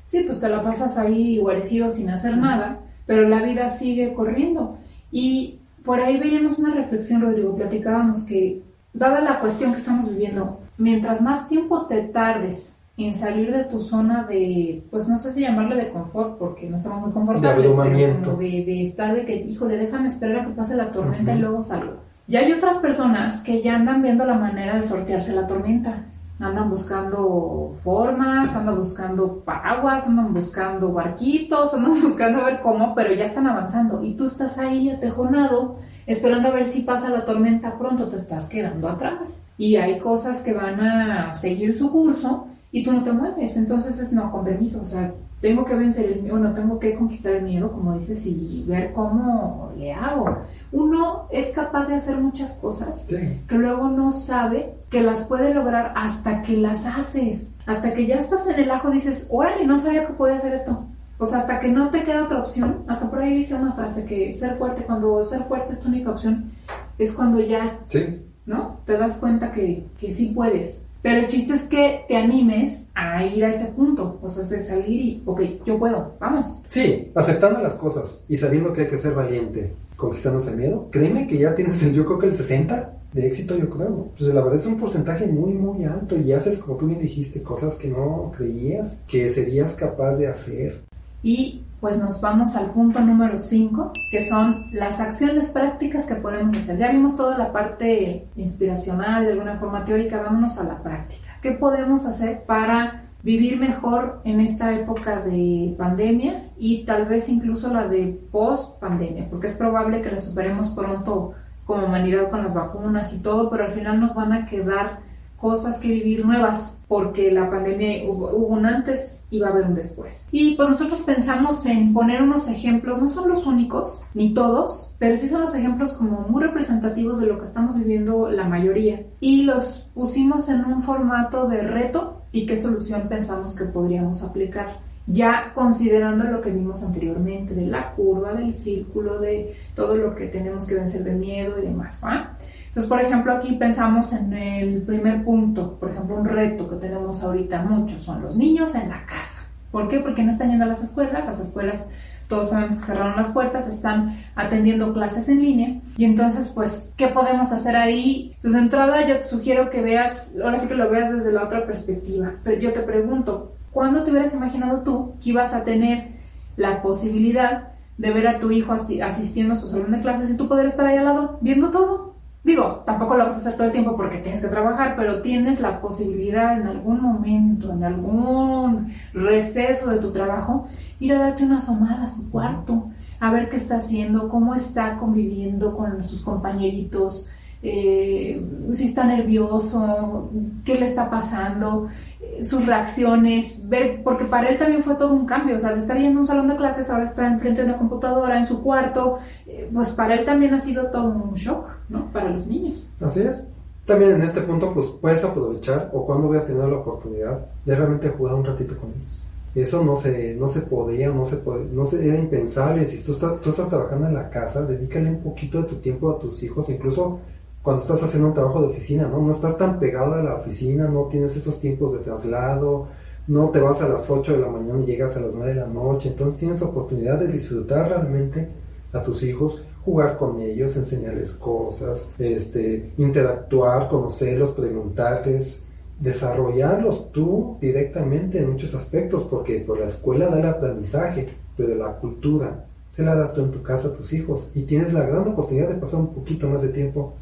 Sí, pues te la pasas ahí guarecido sin hacer nada, pero la vida sigue corriendo. Y por ahí veíamos una reflexión, Rodrigo, platicábamos que, dada la cuestión que estamos viviendo, mientras más tiempo te tardes en salir de tu zona de, pues no sé si llamarle de confort, porque no estamos muy confortables, de pero de, de, estar de que, híjole, déjame esperar a que pase la tormenta uh -huh. y luego salgo. Y hay otras personas que ya andan viendo la manera de sortearse la tormenta andan buscando formas, andan buscando paraguas, andan buscando barquitos, andan buscando a ver cómo, pero ya están avanzando y tú estás ahí atejonado esperando a ver si pasa la tormenta pronto, te estás quedando atrás y hay cosas que van a seguir su curso y tú no te mueves, entonces es no, con permiso, o sea, tengo que vencer el miedo, no tengo que conquistar el miedo, como dices, y ver cómo le hago. Uno es capaz de hacer muchas cosas sí. que luego no sabe que las puede lograr hasta que las haces. Hasta que ya estás en el ajo dices, órale, no sabía que podía hacer esto. O sea, hasta que no te queda otra opción. Hasta por ahí dice una frase que ser fuerte, cuando ser fuerte es tu única opción, es cuando ya, sí. ¿no? Te das cuenta que, que sí puedes. Pero el chiste es que te animes a ir a ese punto, o sea, de salir y, ok, yo puedo, vamos. Sí, aceptando las cosas y sabiendo que hay que ser valiente, conquistando ese miedo, créeme que ya tienes el, yo creo que el 60 de éxito, yo creo. Pues la verdad es un porcentaje muy, muy alto y haces, como tú bien dijiste, cosas que no creías que serías capaz de hacer. Y pues nos vamos al punto número 5, que son las acciones prácticas que podemos hacer. Ya vimos toda la parte inspiracional, de alguna forma teórica, vámonos a la práctica. ¿Qué podemos hacer para vivir mejor en esta época de pandemia y tal vez incluso la de post pandemia? Porque es probable que la superemos pronto como humanidad con las vacunas y todo, pero al final nos van a quedar cosas que vivir nuevas, porque la pandemia hubo, hubo, un antes y va a haber un después. Y pues nosotros pensamos en poner unos ejemplos, no son los únicos, ni todos, pero sí son los ejemplos como muy representativos de lo que estamos viviendo la mayoría. Y los pusimos en un formato de reto y qué solución pensamos que podríamos aplicar ya considerando lo que vimos anteriormente, de la curva, del círculo, de todo lo que tenemos que vencer de miedo y demás. ¿va? Entonces, por ejemplo, aquí pensamos en el primer punto, por ejemplo, un reto que tenemos ahorita muchos, son los niños en la casa. ¿Por qué? Porque no están yendo a las escuelas, las escuelas todos sabemos que cerraron las puertas, están atendiendo clases en línea. Y entonces, pues, ¿qué podemos hacer ahí? Pues de entrada yo te sugiero que veas, ahora sí que lo veas desde la otra perspectiva, pero yo te pregunto, ¿cuándo te hubieras imaginado tú que ibas a tener la posibilidad de ver a tu hijo asistiendo a su salón de clases y tú poder estar ahí al lado viendo todo? Digo, tampoco lo vas a hacer todo el tiempo porque tienes que trabajar, pero tienes la posibilidad en algún momento, en algún receso de tu trajo, ir a darte una asomada a su cuarto, a ver qué está haciendo, cómo está conviviendo con sus compañeritos, eh, si está nervioso, qué le está pasando, eh, sus reacciones, ver, porque para él también fue todo un cambio, o sea, de estar yendo a un salón de clases, ahora está enfrente de una computadora, en su cuarto, eh, pues para él también ha sido todo un shock, ¿no? Para los niños. Así es. También en este punto, pues puedes aprovechar o cuando veas tenido la oportunidad de realmente jugar un ratito con ellos. Eso no se, no se podía, no se, puede, no se, era impensable. Si tú, estás, tú estás trabajando en la casa, dedícale un poquito de tu tiempo a tus hijos, incluso cuando estás haciendo un trabajo de oficina, ¿no? No estás tan pegado a la oficina, no tienes esos tiempos de traslado, no te vas a las 8 de la mañana y llegas a las 9 de la noche, entonces tienes oportunidad de disfrutar realmente a tus hijos, jugar con ellos, enseñarles cosas, este, interactuar, conocerlos, preguntarles, desarrollarlos tú directamente en muchos aspectos, porque por la escuela da el aprendizaje, pero la cultura se la das tú en tu casa a tus hijos y tienes la gran oportunidad de pasar un poquito más de tiempo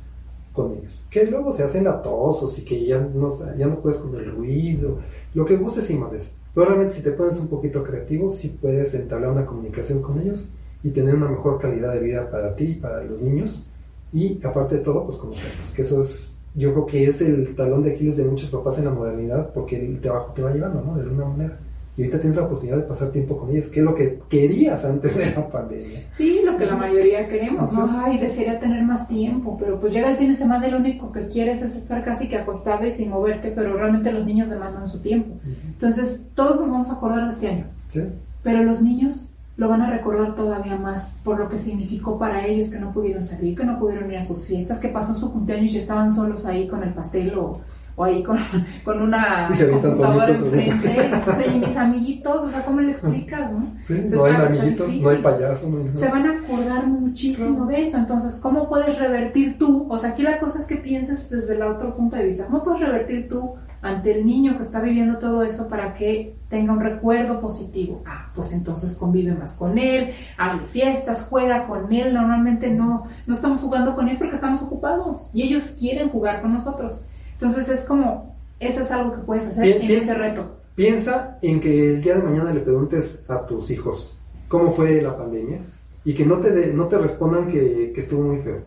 con ellos. Que luego se hacen latosos y que ya no, puedes con el ruido, lo que gustes y más. Pero realmente si te pones un poquito creativo, sí puedes entablar una comunicación con ellos y tener una mejor calidad de vida para ti y para los niños. Y aparte de todo, pues conocerlos, que eso es, yo creo que es el talón de Aquiles de muchos papás en la modernidad, porque el trabajo te va llevando, ¿no? De alguna manera y ahorita tienes la oportunidad de pasar tiempo con ellos, que es lo que querías antes de la pandemia. Sí, lo que la mayoría queremos, ¿no? Ay, desearía tener más tiempo, pero pues llega el fin de semana y lo único que quieres es estar casi que acostado y sin moverte, pero realmente los niños demandan su tiempo. Entonces, todos nos vamos a acordar de este año. Sí. Pero los niños lo van a recordar todavía más por lo que significó para ellos que no pudieron salir, que no pudieron ir a sus fiestas, que pasó su cumpleaños y estaban solos ahí con el pastel o o ahí con, con una computadora enfrente, y mis amiguitos, o sea, ¿cómo le explicas, no? Sí, no hay amiguitos, no hay payasos, no Se van a acordar muchísimo de eso, entonces, ¿cómo puedes revertir tú? O sea, aquí la cosa es que pienses desde el otro punto de vista, ¿cómo puedes revertir tú ante el niño que está viviendo todo eso para que tenga un recuerdo positivo? Ah, pues entonces convive más con él, hazle fiestas, juega con él, normalmente no, no estamos jugando con ellos porque estamos ocupados. Y ellos quieren jugar con nosotros. Entonces es como, eso es algo que puedes hacer en ese reto. Piensa en que el día de mañana le preguntes a tus hijos cómo fue la pandemia y que no te, no te respondan que, estuvo muy feo.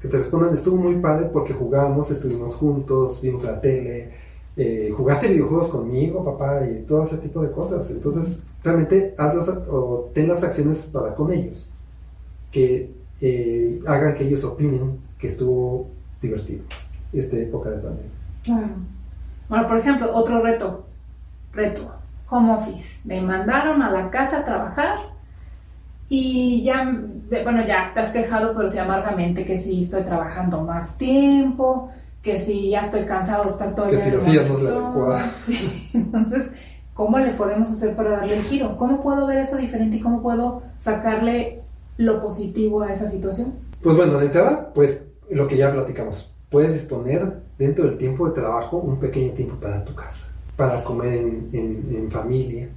Que te respondan, estuvo muy padre porque jugamos, estuvimos juntos, vimos la tele, eh, jugaste videojuegos conmigo, papá, y todo ese tipo de cosas. Entonces, realmente hazlas o ten las acciones para con ellos que eh, hagan que ellos opinen que estuvo divertido esta época de pandemia. Bueno, por ejemplo, otro reto, reto, home office. Me mandaron a la casa a trabajar y ya, bueno, ya te has quejado, pero sí amargamente, que si estoy trabajando más tiempo, que si ya estoy cansado de estar todo el día. Que si la no es la adecuada. Sí, entonces, ¿cómo le podemos hacer para darle el giro? ¿Cómo puedo ver eso diferente y cómo puedo sacarle lo positivo a esa situación? Pues bueno, de entrada, pues lo que ya platicamos, puedes disponer dentro del tiempo de trabajo un pequeño tiempo para tu casa, para comer en, en, familia,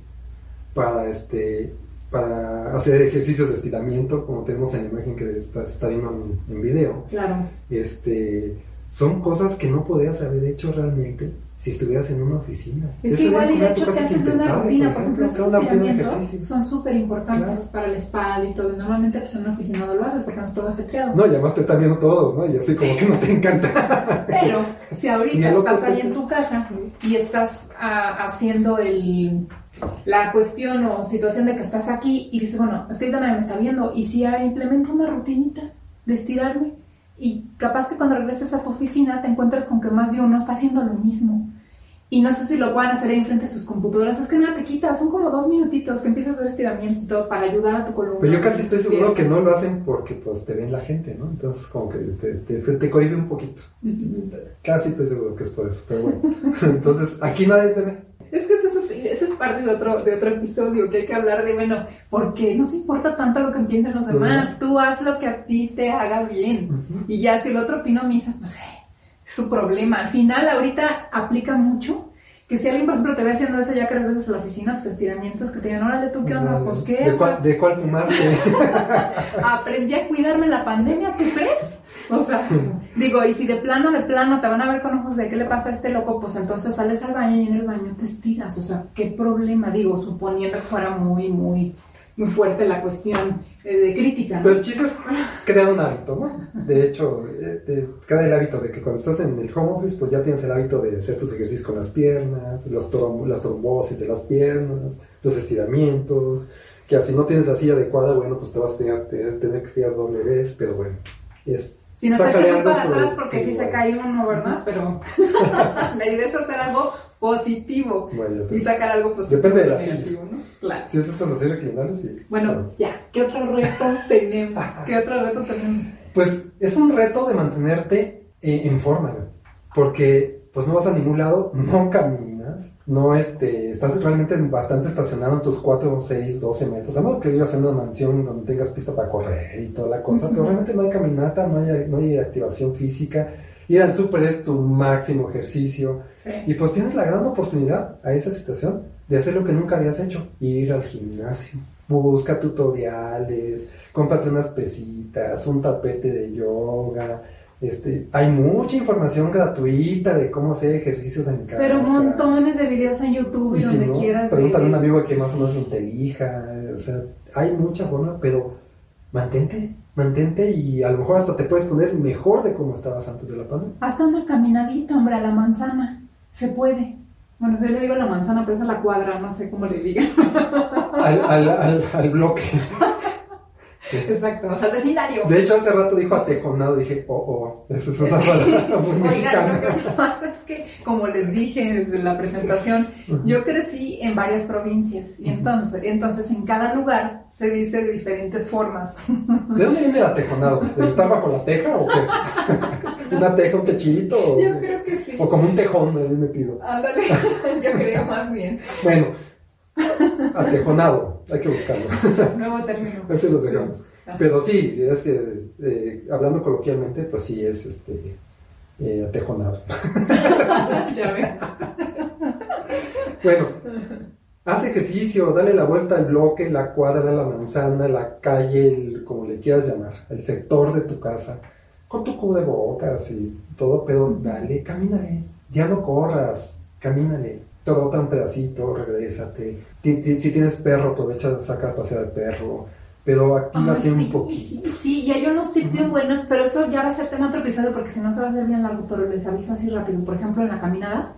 para, este, para hacer ejercicios de estiramiento, como tenemos en la imagen que está, está viendo en, video. Claro. Este, son cosas que no podías haber hecho realmente si estuvieras en una oficina. Es que igual y de hecho te haces de una rutina, por ejemplo, esos estiramientos son súper importantes para el espalda y todo. Normalmente pues en una oficina no lo haces porque estás todo ajetreado. No, y además te están viendo todos, ¿no? Y así como que no te encanta. Pero si ahorita estás ahí en tu casa y estás ah, haciendo el la cuestión o situación de que estás aquí y dices, bueno, es que ahorita nadie me está viendo y si implemento una rutinita de estirarme y capaz que cuando regreses a tu oficina te encuentras con que más de uno está haciendo lo mismo. Y no sé si lo puedan hacer ahí enfrente de sus computadoras. Es que nada te quita, son como dos minutitos que empiezas a hacer estiramientos y todo para ayudar a tu columna. Pero yo casi estoy seguro que no lo hacen porque pues te ven la gente, ¿no? Entonces como que te, te, cohibe un poquito. Casi estoy seguro que es por eso, pero bueno. Entonces aquí nadie te ve. Es que eso, eso, es parte de otro, de otro episodio, que hay que hablar de, bueno, ¿por qué nos importa tanto lo que piensen los demás? Tú haz lo que a ti te haga bien. Y ya si el otro opina misa, pues eh, es su problema. Al final, ahorita aplica mucho que si alguien, por ejemplo, te ve haciendo eso ya que regresas a la oficina, tus estiramientos, que te digan, órale, ¿tú qué onda? Pues qué. ¿De cuál, ¿De cuál fumaste? Aprendí a cuidarme la pandemia, ¿tú crees? O sea, digo, y si de plano, de plano te van a ver con ojos de qué le pasa a este loco, pues entonces sales al baño y en el baño te estiras. O sea, ¿qué problema? Digo, suponiendo que fuera muy, muy, muy fuerte la cuestión eh, de crítica. Pero el chiste es crear un hábito, ¿no? De hecho, eh, crea el hábito de que cuando estás en el home office, pues ya tienes el hábito de hacer tus ejercicios con las piernas, las, las trombosis de las piernas, los estiramientos, que así no tienes la silla adecuada, bueno, pues te vas a tener, tener, tener que estirar doble vez, pero bueno, es sin hacerse muy para atrás porque sí se cae uno, ¿verdad? Pero la idea es hacer algo positivo y sacar algo positivo. Depende de la silla. ¿no? Claro. Si estás así reclinando, sí. Bueno, ya, ¿qué otro reto tenemos? ¿Qué otro reto tenemos? Pues es un reto de mantenerte eh, en forma, porque pues no vas a ningún lado, no caminas no este, estás realmente bastante estacionado en tus 4, 6, 12 metros, a menos que vivas en una mansión donde tengas pista para correr y toda la cosa, pero realmente no hay caminata, no hay, no hay activación física. Ir al súper es tu máximo ejercicio. Y pues tienes la gran oportunidad a esa situación de hacer lo que nunca habías hecho, ir al gimnasio. Busca tutoriales, cómprate unas pesitas, un tapete de yoga, este, hay mucha información gratuita de cómo hacer ejercicios en casa. Pero montones de videos en YouTube y, donde quieras. Pregúntale a un amigo que más o menos lo interija. O sea, hay mucha forma, pero mantente, mantente y a lo mejor hasta te puedes poner mejor de cómo estabas antes de la pandemia. Hasta una caminadita, hombre, a la manzana. Se puede. Bueno, yo le digo la manzana, pero es a la cuadra, no sé cómo le diga. al, al, al, al bloque. Exacto, o sea, el vecindario. De hecho, hace rato dijo atejonado, dije, oh, oh, eso es una palabra muy Oigan, lo que pasa es que, como les dije desde la presentación, yo crecí en varias provincias y entonces, entonces en cada lugar se dice de diferentes formas. ¿De dónde viene el atejonado? ¿De estar bajo la teja o qué? ¿Una teja, un techito? yo creo que sí. O como un tejón me he metido. Ándale, yo creo más bien. Bueno, Atejonado, hay que buscarlo. Nuevo término. Ese los dejamos. Pero sí, es que eh, hablando coloquialmente, pues sí es este eh, atejonado. ya ves. bueno, haz ejercicio, dale la vuelta al bloque, la cuadra, la manzana, la calle, como le quieras llamar, el sector de tu casa, con tu cubo de bocas y todo, pero dale, camínale, ya no corras, camínale trota un pedacito, regrésate. Si tienes perro, aprovecha de sacar a pasear al perro. Pero actívate un poquito. Sí, sí, y hay unos tips bien buenos, pero eso ya va a ser tema otro episodio porque si no se va a hacer bien largo, pero les aviso así rápido. Por ejemplo, en la caminada,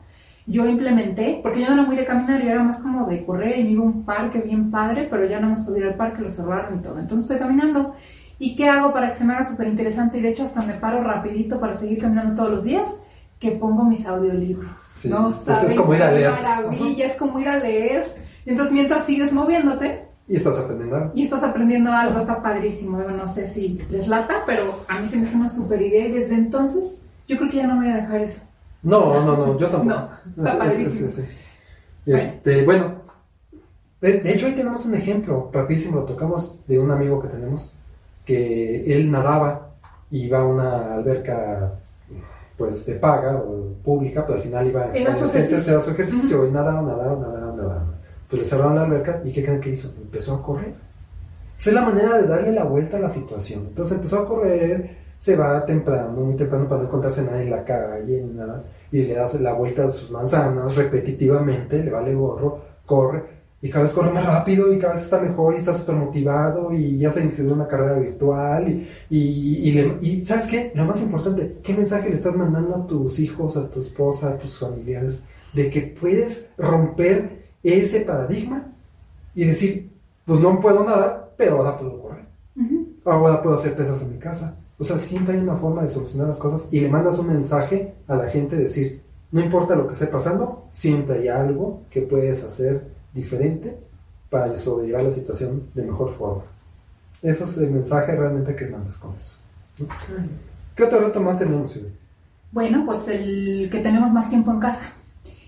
yo implementé, porque yo no era muy de caminar, yo era más como de correr y me iba a un parque bien padre, pero ya no hemos podido ir al parque, lo cerraron y todo. Entonces estoy caminando. ¿Y qué hago para que se me haga súper interesante? Y de hecho hasta me paro rapidito para seguir caminando todos los días que pongo mis audiolibros. no es como ir a leer. Maravilla, es como ir a leer. Entonces, mientras sigues moviéndote. Y estás aprendiendo algo. Y estás aprendiendo algo, está padrísimo. no sé si les lata, pero a mí se me hace una super idea y desde entonces yo creo que ya no voy a dejar eso. No, no, no, yo tampoco. No, está padrísimo. Este, bueno, de, de, hecho, ahí tenemos un ejemplo rapidísimo, lo tocamos de un amigo que tenemos, que él nadaba, iba a una alberca pues de paga o pública, pero al final iba a su ejercicio, su ejercicio y nadaba, nadaba, nadaba, nadaba. Pues le cerraron la alberca y ¿qué creen que hizo? Empezó a correr. Esa es la manera de darle la vuelta a la situación. Entonces empezó a correr, se va temprano, muy temprano para no encontrarse nadie en la calle, nada. y le das la vuelta a sus manzanas repetitivamente, le vale gorro, corre, y cada vez corre más rápido y cada vez está mejor y está súper motivado y ya se inició una carrera virtual y, y, y, y, ¿sabes qué? Lo más importante, ¿qué mensaje le estás mandando a tus hijos, a tu esposa, a tus familiares de que puedes romper ese paradigma y decir, pues no puedo nadar, pero ahora puedo correr, ahora puedo hacer pesas en mi casa, o sea, siempre hay una forma de solucionar las cosas y le mandas un mensaje a la gente, decir, no importa lo que esté pasando, siempre hay algo que puedes hacer diferente para sobrellevar la situación de mejor forma. Ese es el mensaje realmente que mandas con eso. ¿Qué otro reto más tenemos, Bueno, pues el que tenemos más tiempo en casa.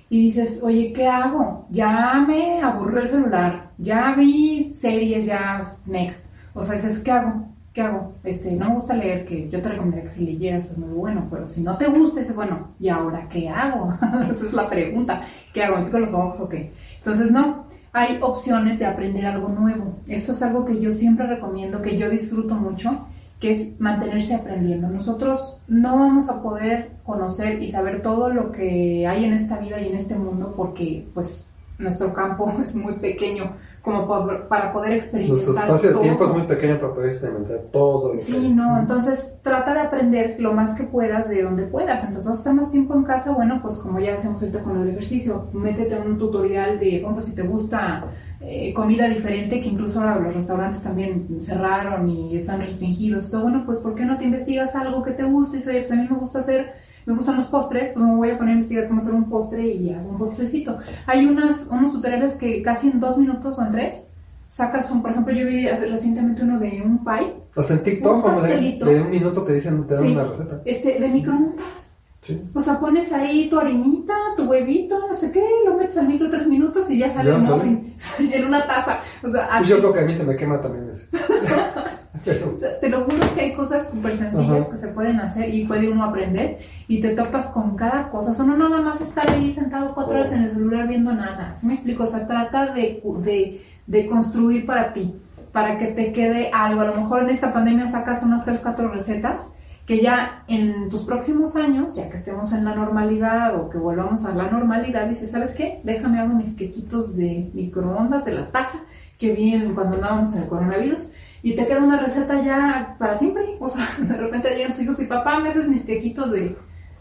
Y dices, oye, ¿qué hago? Ya me aburrió el celular, ya vi series, ya next. O sea, dices, ¿qué hago? ¿qué hago? Este, no me gusta leer, que yo te recomendaría que si leyeras es muy bueno, pero si no te gusta, es bueno, ¿y ahora qué hago? Esa es la pregunta. ¿Qué hago? ¿Me pico los ojos o qué? Entonces, no, hay opciones de aprender algo nuevo. Eso es algo que yo siempre recomiendo, que yo disfruto mucho, que es mantenerse aprendiendo. Nosotros no vamos a poder conocer y saber todo lo que hay en esta vida y en este mundo porque, pues, nuestro campo es muy pequeño como para poder experimentar. Nuestro espacio de tiempo es muy pequeño para poder experimentar todo. sí, no, entonces trata de aprender lo más que puedas de donde puedas. Entonces vas a estar más tiempo en casa, bueno, pues como ya hacemos ahorita con el ejercicio, métete en un tutorial de, bueno, si te gusta eh, comida diferente, que incluso ahora los restaurantes también cerraron y están restringidos, todo, bueno, pues ¿por qué no te investigas algo que te guste? Y oye, pues a mí me gusta hacer me gustan los postres, pues me voy a poner a investigar cómo hacer un postre y hago un postrecito. Hay unas, unos tutoriales que casi en dos minutos o en tres sacas un, por ejemplo, yo vi recientemente uno de un pie. Hasta en TikTok, como de, un minuto te dicen, te dan una receta. Este, de microondas. Sí. O sea, pones ahí tu harinita, tu huevito, no sé qué, lo metes al micro tres minutos y ya sale un muffin en una taza. O sea, así. Yo creo que a mí se me quema también eso. te lo juro que hay cosas súper sencillas que se pueden hacer y puede uno aprender y te topas con cada cosa. O sea, no nada más estar ahí sentado cuatro horas en el celular viendo nada. ¿Sí me explico? O sea, trata de, de, de construir para ti, para que te quede algo. A lo mejor en esta pandemia sacas unas tres, cuatro recetas que ya en tus próximos años, ya que estemos en la normalidad o que volvamos a la normalidad, dices, ¿sabes qué? Déjame hago mis quequitos de microondas, de la taza, que vienen cuando andábamos en el coronavirus, y te queda una receta ya para siempre. O sea, de repente llegan tus hijos y papá, me haces mis quequitos de,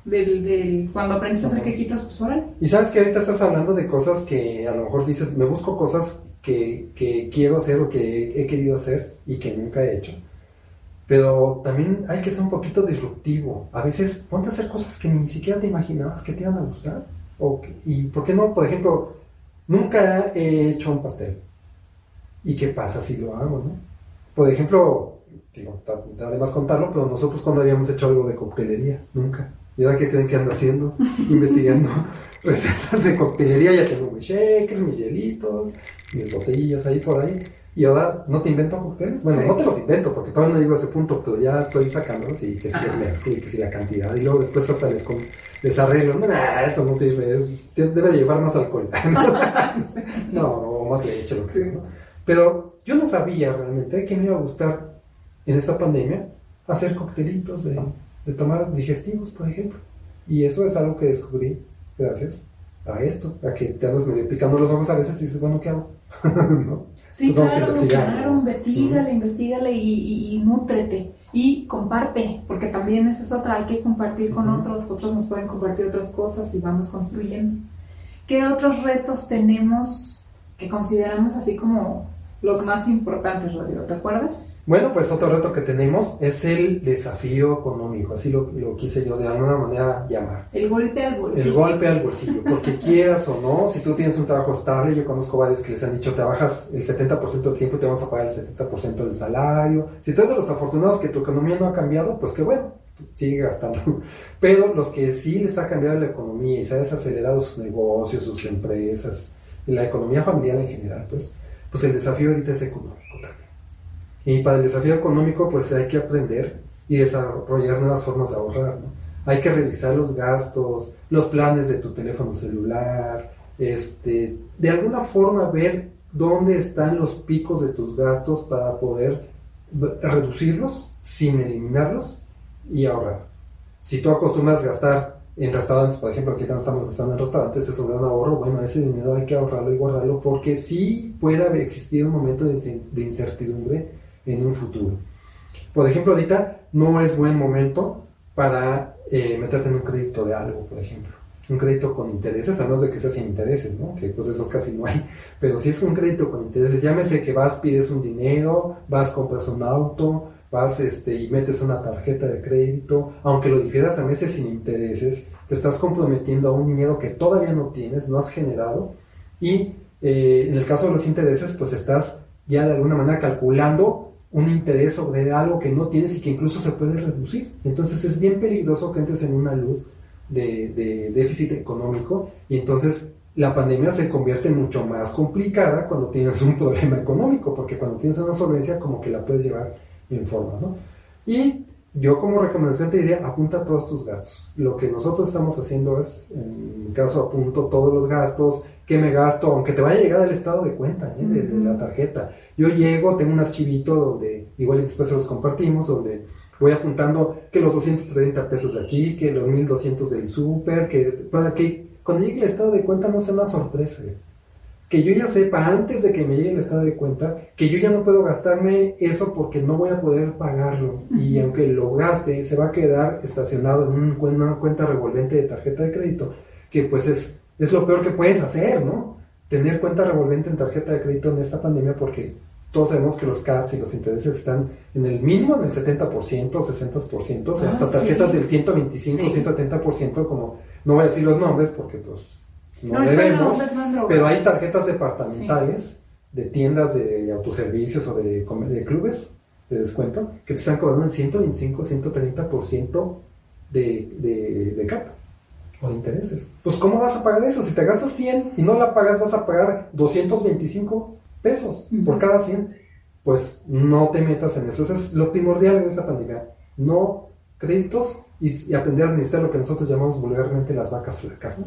del, cuando aprendes a hacer quequitos, pues órale. Y sabes que ahorita estás hablando de cosas que a lo mejor dices, me busco cosas que, que quiero hacer o que he querido hacer y que nunca he hecho. Pero también hay que ser un poquito disruptivo. A veces ponte a hacer cosas que ni siquiera te imaginabas que te iban a gustar. O ¿Y por qué no? Por ejemplo, nunca he hecho un pastel. ¿Y qué pasa si lo hago, no? Por ejemplo, digo, además contarlo, pero nosotros cuando habíamos hecho algo de coctelería, nunca. ¿Y ahora qué creen que ando haciendo? Investigando recetas de coctelería, ya tengo mis shakers, mis hielitos, mis botellas ahí por ahí. Y ahora no te invento cócteles. Bueno, no te los invento porque todavía no llego a ese punto, pero ya estoy sacándolos y que si los mezclo y que si la cantidad. Y luego después hasta les, con, les arreglo. No, eso no sirve, debe llevar más alcohol. no, o más leche, lo que sea. Pero yo no sabía realmente que me iba a gustar en esta pandemia hacer coctelitos de, tomar digestivos, por ejemplo. Y eso es algo que descubrí gracias a esto, a que te andas medio picando los ojos a veces y dices, bueno, ¿qué hago? Sí, pues claro, claro, investigale, investigale y, y, nútrete y comparte, porque también esa es otra, hay que compartir con otros, otros nos pueden compartir otras cosas y vamos construyendo. ¿Qué otros retos tenemos que consideramos así como los más importantes, Rodrigo, ¿te acuerdas? Bueno, pues otro reto que tenemos es el desafío económico, así lo, lo, quise yo de alguna manera llamar. El golpe al bolsillo. El golpe al bolsillo, porque quieras o no, si tú tienes un trabajo estable, yo conozco varios que les han dicho, trabajas el 70% del tiempo y te vamos a pagar el 70% del salario. Si tú eres de los afortunados que tu economía no ha cambiado, pues qué bueno, sigue gastando. Pero los que sí les ha cambiado la economía y se ha desacelerado sus negocios, sus empresas, y la economía familiar en general, pues pues el desafío ahorita es económico también. Y para el desafío económico, pues hay que aprender y desarrollar nuevas formas de ahorrar, ¿no? Hay que revisar los gastos, los planes de tu teléfono celular, este, de alguna forma ver dónde están los picos de tus gastos para poder reducirlos sin eliminarlos y ahorrar. Si tú acostumbras gastar en restaurantes, por ejemplo, aquí estamos gastando en restaurantes, es un gran ahorro, bueno, ese dinero hay que ahorrarlo y guardarlo porque sí puede existir un momento de incertidumbre en un futuro. Por ejemplo, ahorita no es buen momento para eh, meterte en un crédito de algo, por ejemplo. Un crédito con intereses, a menos de que sea sin intereses, ¿no? Que pues esos casi no hay. Pero si es un crédito con intereses, llámese que vas, pides un dinero, vas, compras un auto, vas este, y metes una tarjeta de crédito, aunque lo dijeras a meses sin intereses, te estás comprometiendo a un dinero que todavía no tienes, no has generado, y eh, en el caso de los intereses, pues estás ya de alguna manera calculando un interés sobre algo que no tienes y que incluso se puede reducir. Entonces es bien peligroso que entres en una luz de, de déficit económico y entonces la pandemia se convierte mucho más complicada cuando tienes un problema económico, porque cuando tienes una solvencia como que la puedes llevar en forma, ¿no? Y yo como recomendación te diría, apunta todos tus gastos. Lo que nosotros estamos haciendo es, en mi caso, apunto todos los gastos, que me gasto, aunque te vaya a llegar el estado de cuenta ¿eh? de, la tarjeta. Yo llego, tengo un archivito donde, igual después se los compartimos, donde voy apuntando que los 230 pesos de aquí, que los 1200 del súper, que para que cuando llegue el estado de cuenta no sea una sorpresa que yo ya sepa antes de que me llegue el estado de cuenta que yo ya no puedo gastarme eso porque no voy a poder pagarlo. Y aunque lo gaste se va a quedar estacionado en una cuenta revolvente de tarjeta de crédito que pues es, es lo peor que puedes hacer, ¿no? Tener cuenta revolvente en tarjeta de crédito en esta pandemia porque todos sabemos que los CATs y los intereses están en el mínimo en el 70%, 60%, o sea, hasta ah, tarjetas del 125, 170%, como no voy a decir los nombres porque pues no, debemos, pero hay tarjetas departamentales de tiendas de autoservicios o de, de, clubes de descuento que te están cobrando el 125, 130% de, de, de CAT o de intereses. Pues ¿cómo vas a pagar eso? Si te gastas 100 y no la pagas vas a pagar 225 pesos por cada 100. Pues no te metas en eso. Eso es lo primordial en esta pandemia. No créditos y, aprender a administrar lo que nosotros llamamos vulgarmente las vacas flacas. ¿no?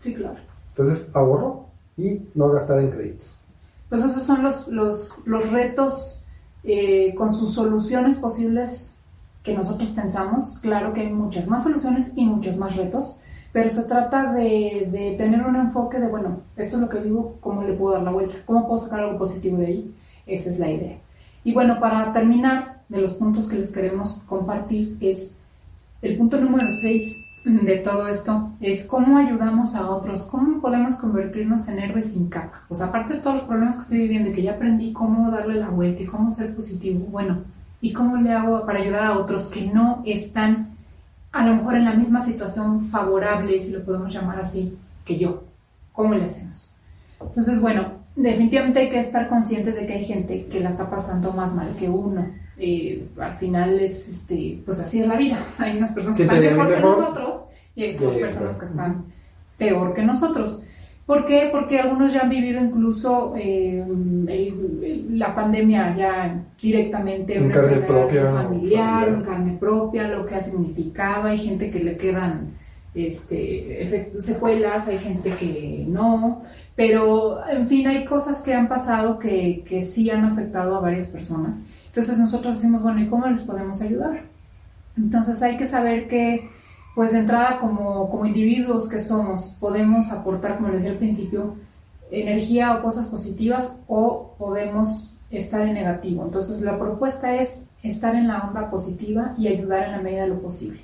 Sí, claro. Entonces, ahorro y no gastar en créditos. Pues esos son los, los, los retos eh, con sus soluciones posibles que nosotros pensamos. Claro que hay muchas más soluciones y muchos más retos, pero se trata de, de, tener un enfoque de, bueno, esto es lo que vivo, ¿cómo le puedo dar la vuelta? ¿Cómo puedo sacar algo positivo de ahí? Esa es la idea. Y bueno, para terminar, de los puntos que les queremos compartir es el punto número 6 de todo esto es cómo ayudamos a otros, cómo podemos convertirnos en héroes sin capa. Pues aparte de todos los problemas que estoy viviendo y que ya aprendí cómo darle la vuelta y cómo ser positivo, bueno, ¿y cómo le hago para ayudar a otros que no están a lo mejor en la misma situación favorable, si lo podemos llamar así, que yo? ¿Cómo le hacemos? Entonces, bueno, definitivamente hay que estar conscientes de que hay gente que la está pasando más mal que uno eh, al final es, este, pues así es la vida. hay unas personas que están mejor, que nosotros y hay otras personas que están peor que nosotros. ¿Por qué? Porque algunos ya han vivido incluso eh, la pandemia ya directamente en carne propia, familiar, en carne propia, lo que ha significado. Hay gente que le quedan este, secuelas, hay gente que no, pero en fin, hay cosas que han pasado que, que sí han afectado a varias personas. Entonces nosotros decimos, bueno, ¿y cómo les podemos ayudar? Entonces hay que saber que, pues de entrada como, como individuos que somos, podemos aportar, como les decía al principio, energía o cosas positivas o podemos estar en negativo. Entonces la propuesta es estar en la onda positiva y ayudar en la medida de lo posible.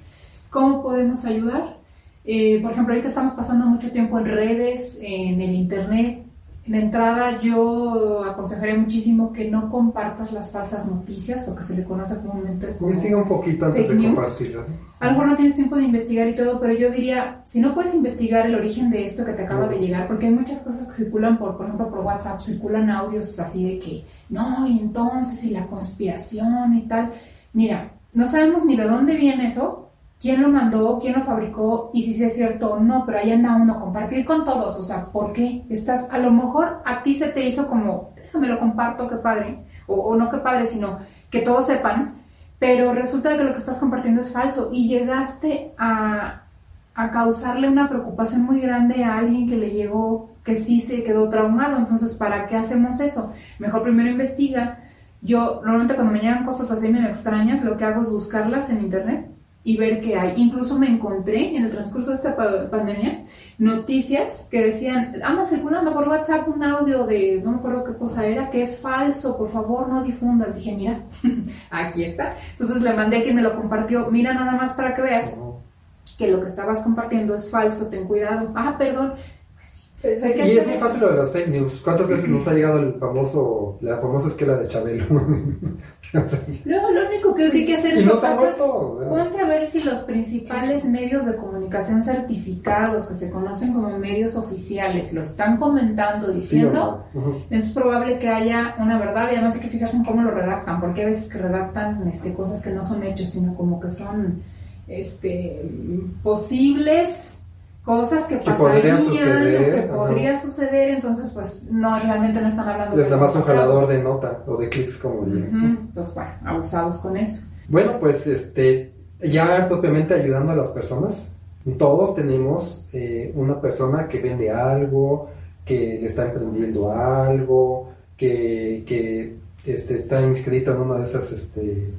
¿Cómo podemos ayudar? Eh, por ejemplo, ahorita estamos pasando mucho tiempo en redes, en el internet, de entrada, yo aconsejaría muchísimo que no compartas las falsas noticias o que se le conoce comúnmente como. Investiga un poquito antes de compartirlo. A lo mejor no tienes tiempo de investigar y todo, pero yo diría, si no puedes investigar el origen de esto que te acaba de llegar, porque hay muchas cosas que circulan por, por ejemplo, por WhatsApp, circulan audios así de que, no, y entonces, y la conspiración y tal. Mira, no sabemos ni de dónde viene eso, quién lo mandó, quién lo fabricó y si es cierto o no, pero ahí anda uno, compartir con todos, o sea, ¿por qué? Estás, a lo mejor a ti se te hizo como, déjame lo comparto, qué padre, o, no qué padre, sino que todos sepan, pero resulta que lo que estás compartiendo es falso y llegaste a, a causarle una preocupación muy grande a alguien que le llegó, que sí se quedó traumado, entonces, ¿para qué hacemos eso? Mejor primero investiga. Yo normalmente cuando me llegan cosas así medio extrañas, lo que hago es buscarlas en internet y ver qué hay. Incluso me encontré en el transcurso de esta pandemia noticias que decían, anda circulando por WhatsApp un audio de, no me acuerdo qué cosa era, que es falso, por favor no difundas. Dije, mira, aquí está. Entonces le mandé a quien me lo compartió, mira nada más para que veas que lo que estabas compartiendo es falso, ten cuidado. Ah, perdón, y es muy fácil lo de las fake news. ¿Cuántas veces nos ha llegado el famoso, la famosa esquela de Chabelo? Luego lo único que hay que hacer es, ponte a ver si los principales medios de comunicación certificados, que se conocen como medios oficiales, lo están comentando, diciendo, es probable que haya una verdad y además hay que fijarse en cómo lo redactan, porque hay veces que redactan este, cosas que no son hechos, sino como que son este, posibles cosas que, pasarían, suceder, que podría suceder, entonces pues no, realmente no están hablando de... Es nada más un jalador de nota o de clics como Entonces, bueno, abusados con eso. Bueno, pues este, ya propiamente ayudando a las personas, todos tenemos eh, una persona que vende algo, que le está emprendiendo algo, que, que este, está inscrito en una de esas... Este,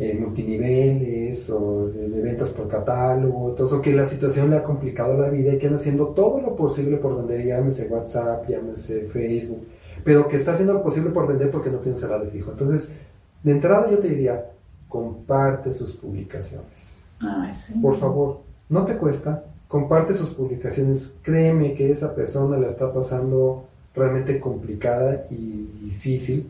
eh, multiniveles o de, ventas por catálogo, todo eso que la situación le ha complicado la vida y que han haciendo todo lo posible por vender, llámese WhatsApp, llámese Facebook, pero que está haciendo lo posible por vender porque no tiene salario fijo. Entonces, de entrada yo te diría, comparte sus publicaciones. Ah, sí. Por favor, no te cuesta, comparte sus publicaciones, créeme que esa persona la está pasando realmente complicada y difícil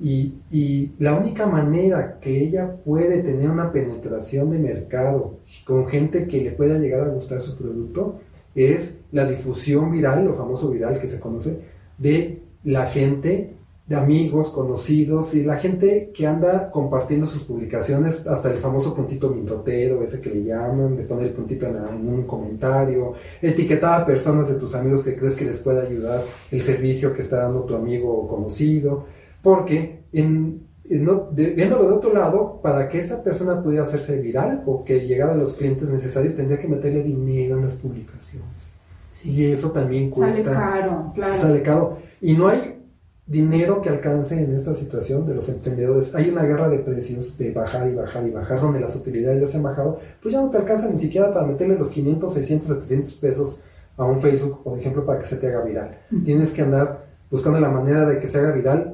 y, la única manera que ella puede tener una penetración de mercado con gente que le pueda llegar a gustar su producto es la difusión viral, lo famoso viral que se conoce, de la gente, de amigos, conocidos y la gente que anda compartiendo sus publicaciones, hasta el famoso puntito mintotero, ese que le llaman, de poner el puntito en, en un comentario, etiquetar a personas de tus amigos que crees que les pueda ayudar el servicio que está dando tu amigo o conocido porque en, viéndolo de otro lado, para que esta persona pudiera hacerse viral o que llegara a los clientes necesarios, tendría que meterle dinero en las publicaciones. Y eso también cuesta. Sale caro, claro. Sale caro. Y no hay dinero que alcance en esta situación de los emprendedores. Hay una guerra de precios de bajar y bajar y bajar, donde las utilidades ya se han bajado, pues ya no te alcanza ni siquiera para meterle los 500, 600, 700 pesos a un Facebook, por ejemplo, para que se te haga viral. Tienes que andar buscando la manera de que se haga viral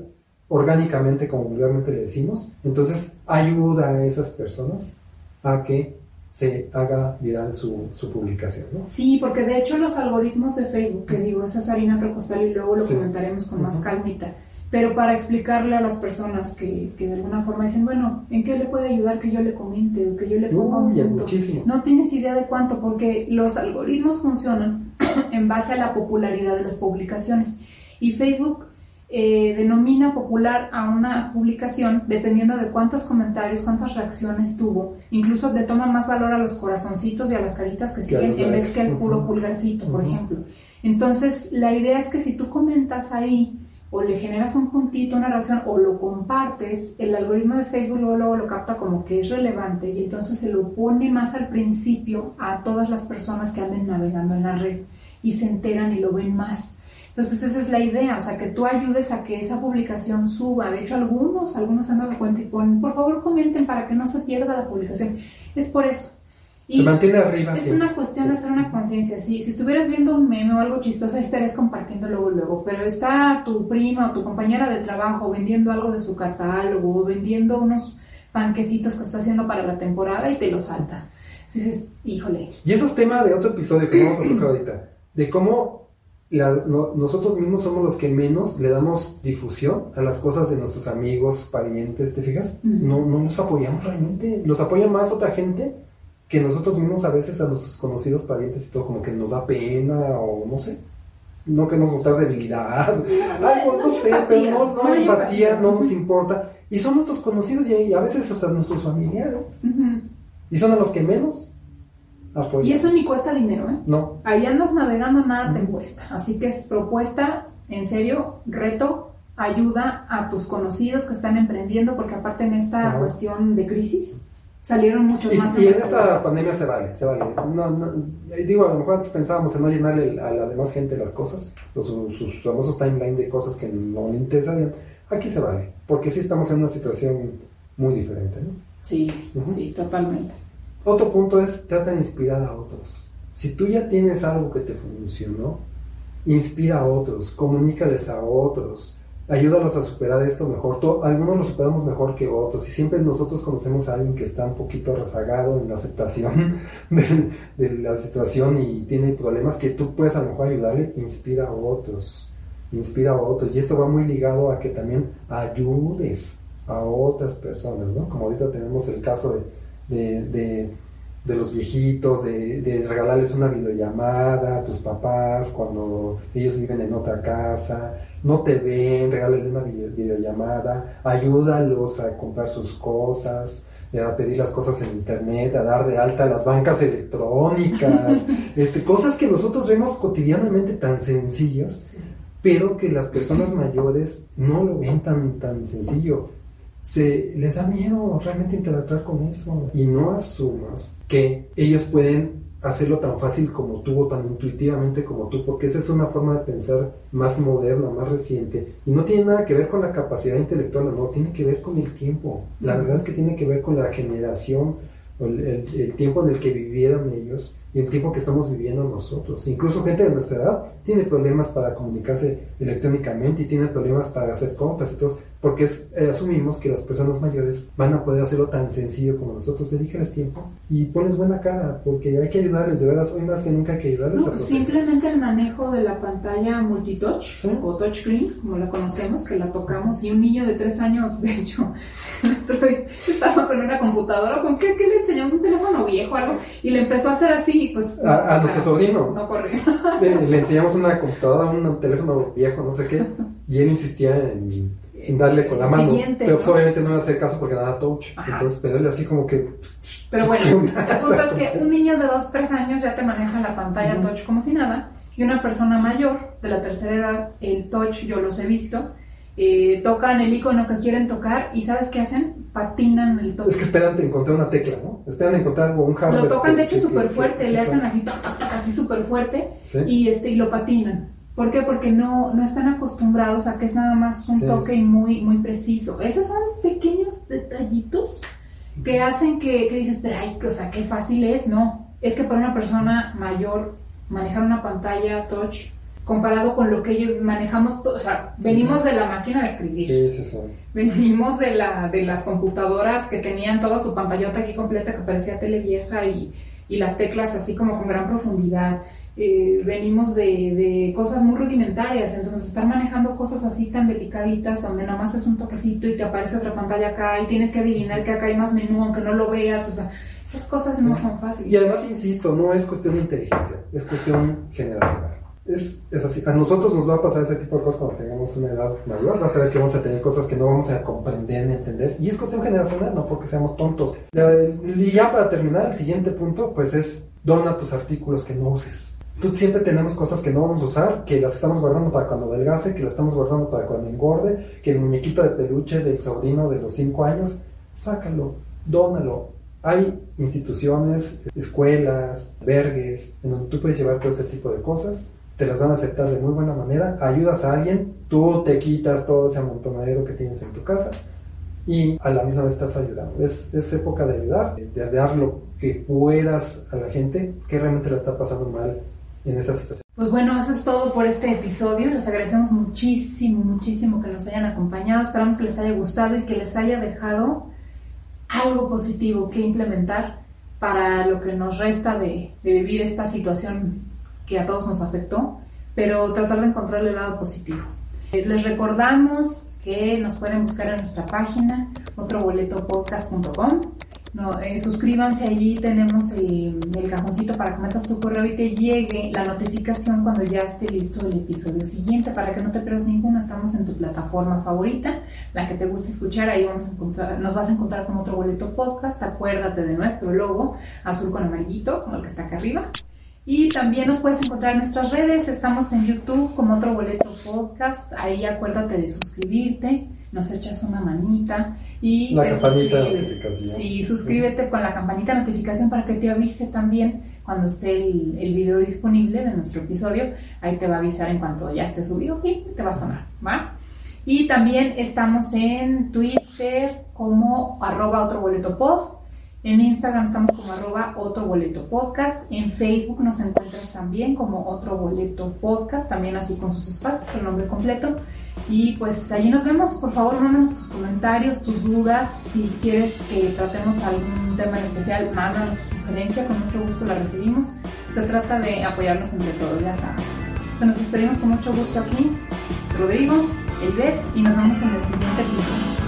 orgánicamente, como vulgarmente le decimos. Entonces, ayuda a esas personas a que se haga viral su, su publicación. ¿no? Sí, porque de hecho los algoritmos de Facebook, que digo, esa es harina trocostal y luego lo comentaremos con más calmita, pero para explicarle a las personas que, que, de alguna forma dicen, bueno, ¿en qué le puede ayudar que yo le comente o que yo le ponga un punto? No tienes idea de cuánto, porque los algoritmos funcionan en base a la popularidad de las publicaciones. Y Facebook eh, denomina popular a una publicación dependiendo de cuántos comentarios, cuántas reacciones tuvo. Incluso le toma más valor a los corazoncitos y a las caritas que siguen en vez que al puro pulgarcito, por ejemplo. Entonces, la idea es que si tú comentas ahí o le generas un puntito, una reacción o lo compartes, el algoritmo de Facebook luego, luego lo capta como que es relevante y entonces se lo pone más al principio a todas las personas que anden navegando en la red y se enteran y lo ven más. Entonces esa es la idea, o sea, que tú ayudes a que esa publicación suba. De hecho, algunos, algunos han dado cuenta y ponen, por favor comenten para que no se pierda la publicación. Es por eso. se mantiene arriba. Es una cuestión de hacer una conciencia. Si, si estuvieras viendo un meme o algo chistoso, estarías compartiendo luego, luego. Pero está tu prima o tu compañera de trabajo vendiendo algo de su catálogo, vendiendo unos panquecitos que está haciendo para la temporada y te los saltas. Dices, híjole. Y eso es tema de otro episodio que vamos a tocar ahorita. De cómo nosotros mismos somos los que menos le damos difusión a las cosas de nuestros amigos, parientes, ¿te fijas? no, no los apoyamos realmente. Los apoya más otra gente que nosotros mismos a veces a nuestros conocidos parientes y todo, como que nos da pena o no sé. No queremos mostrar debilidad, algo, no, sé, pero no, no, hay empatía, no nos importa. Y son nuestros conocidos y, a veces hasta nuestros familiares. Y son a los que menos y eso ni cuesta dinero, ¿eh? No. Ahí andas navegando, nada te cuesta. Así que es propuesta, en serio, reto, ayuda a tus conocidos que están emprendiendo, porque aparte en esta cuestión de crisis salieron muchos más. Y en esta pandemia se vale, se vale. No, digo, a lo mejor antes pensábamos en no llenarle a la demás gente las cosas, los, sus famosos timeline de cosas que no le interesan. Aquí se vale, porque sí estamos en una situación muy diferente, ¿no? Sí, sí, totalmente. Otro punto es, trata de inspirar a otros. Si tú ya tienes algo que te funcionó, inspira a otros, comunícales a otros, ayúdalos a superar esto mejor. algunos lo superamos mejor que otros y siempre nosotros conocemos a alguien que está un poquito rezagado en la aceptación de, la situación y tiene problemas que tú puedes a lo mejor ayudarle, inspira a otros, inspira a otros. Y esto va muy ligado a que también ayudes a otras personas, ¿no? Como ahorita tenemos el caso de de los viejitos, de, regalarles una videollamada a tus papás cuando ellos viven en otra casa, no te ven, regálale una videollamada, ayúdalos a comprar sus cosas, a pedir las cosas en internet, a dar de alta las bancas electrónicas, este, cosas que nosotros vemos cotidianamente tan sencillas, pero que las personas mayores no lo ven tan, tan sencillo se les da miedo realmente interactuar con eso y no asumas que ellos pueden hacerlo tan fácil como tú o tan intuitivamente como tú, porque esa es una forma de pensar más moderna, más reciente y no tiene nada que ver con la capacidad intelectual, no, tiene que ver con el tiempo. La verdad es que tiene que ver con la generación, el, el tiempo en el que vivieron ellos y el tiempo que estamos viviendo nosotros. Incluso gente de nuestra edad tiene problemas para comunicarse electrónicamente y tiene problemas para hacer compras todo porque eh, asumimos que las personas mayores van a poder hacerlo tan sencillo como nosotros. Dedícales tiempo y pones buena cara, porque hay que ayudarles, de veras, hoy más que nunca hay que ayudarles. No, simplemente el manejo de la pantalla multitouch o touchscreen, como la conocemos, que la tocamos, y un niño de tres años, de hecho, estaba con una computadora, ¿con qué, qué, le enseñamos? Un teléfono viejo algo, y le empezó a hacer así, pues... A, nuestro sobrino. No corrió. Le, le enseñamos una computadora, un teléfono viejo, no sé qué, y él insistía en sin darle con la mano. pero pues, obviamente no a hacer caso porque nada touch. Entonces, él así como que. Pero bueno, el punto es que un niño de 2, 3 años ya te maneja la pantalla touch como si nada. Y una persona mayor, de la tercera edad, el touch yo los he visto. Eh, tocan el icono que quieren tocar y ¿sabes qué hacen? Patinan el touch. Es que esperan encontrar una tecla, ¿no? Esperan encontrar un hardware. Lo tocan de hecho súper fuerte, le hacen así, así súper fuerte y, este, y lo patinan. ¿Por qué? Porque no, no están acostumbrados a que es nada más un toque muy, muy preciso. Esos son pequeños detallitos que hacen que, que dices, pero ay, o sea, qué fácil es. No, es que para una persona mayor manejar una pantalla touch comparado con lo que manejamos, o sea, venimos de la máquina de escribir. Sí, sí, sí. Venimos de, la, de las computadoras que tenían toda su pantallota aquí completa que parecía tele vieja y, y las teclas así como con gran profundidad. Eh, venimos de, cosas muy rudimentarias, entonces estar manejando cosas así tan delicaditas, donde nada más es un toquecito y te aparece otra pantalla acá y tienes que adivinar que acá hay más menú aunque no lo veas, o sea, esas cosas no son fáciles. Y además, insisto, no es cuestión de inteligencia, es cuestión generacional. Es, es, así. A nosotros nos va a pasar ese tipo de cosas cuando tengamos una edad mayor. Vas a ver que vamos a tener cosas que no vamos a comprender ni entender. Y es cuestión generacional, no porque seamos tontos. Y ya para terminar, el siguiente punto, pues es dona tus artículos que no uses siempre tenemos cosas que no vamos a usar, que las estamos guardando para cuando adelgace, que las estamos guardando para cuando engorde, que el muñequito de peluche del sobrino de los 5 años, sácalo, dónalo. Hay instituciones, escuelas, vergues, en donde tú puedes llevar todo este tipo de cosas, te las van a aceptar de muy buena manera, ayudas a alguien, tú te quitas todo ese amontonadero que tienes en tu casa y a la misma vez estás ayudando. Es época de ayudar, de dar lo que puedas a la gente que realmente la está pasando mal en esta situación. Pues bueno, eso es todo por este episodio. Les agradecemos muchísimo, muchísimo que nos hayan acompañado. Esperamos que les haya gustado y que les haya dejado algo positivo que implementar para lo que nos resta de, vivir esta situación que a todos nos afectó, pero tratar de encontrar el lado positivo. Eh, les recordamos que nos pueden buscar en nuestra página otroboletopodcast.com no, eh, suscríbanse allí, tenemos el, cajoncito para que metas tu correo y te llegue la notificación cuando ya esté listo el episodio siguiente para que no te pierdas ninguno. Estamos en tu plataforma favorita, la que te guste escuchar, ahí vamos a encontrar, nos vas a encontrar con otro boleto podcast. Acuérdate de nuestro logo azul con amarillito, como el que está acá arriba. Y también nos puedes encontrar en nuestras redes, estamos en YouTube como otro boleto podcast, ahí acuérdate de suscribirte nos echas una manita y la campanita de notificación. Sí, suscríbete con la campanita de notificación para que te avise también cuando esté el, el, video disponible de nuestro episodio. Ahí te va a avisar en cuanto ya esté subido y te va a sonar, ¿va? Y también estamos en Twitter como arroba otro boleto post En Instagram estamos como arroba otro boleto podcast. En Facebook nos encuentras también como otro boleto podcast, también así con sus espacios, el nombre completo. Y pues allí nos vemos. Por favor, mándanos tus comentarios, tus dudas. Si quieres que tratemos algún tema en especial, mándanos tu sugerencia. Con mucho gusto la recibimos. Se trata de apoyarnos entre todos, ya sabes. Nos despedimos con mucho gusto aquí. Rodrigo, Elbet, y nos vemos en el siguiente episodio.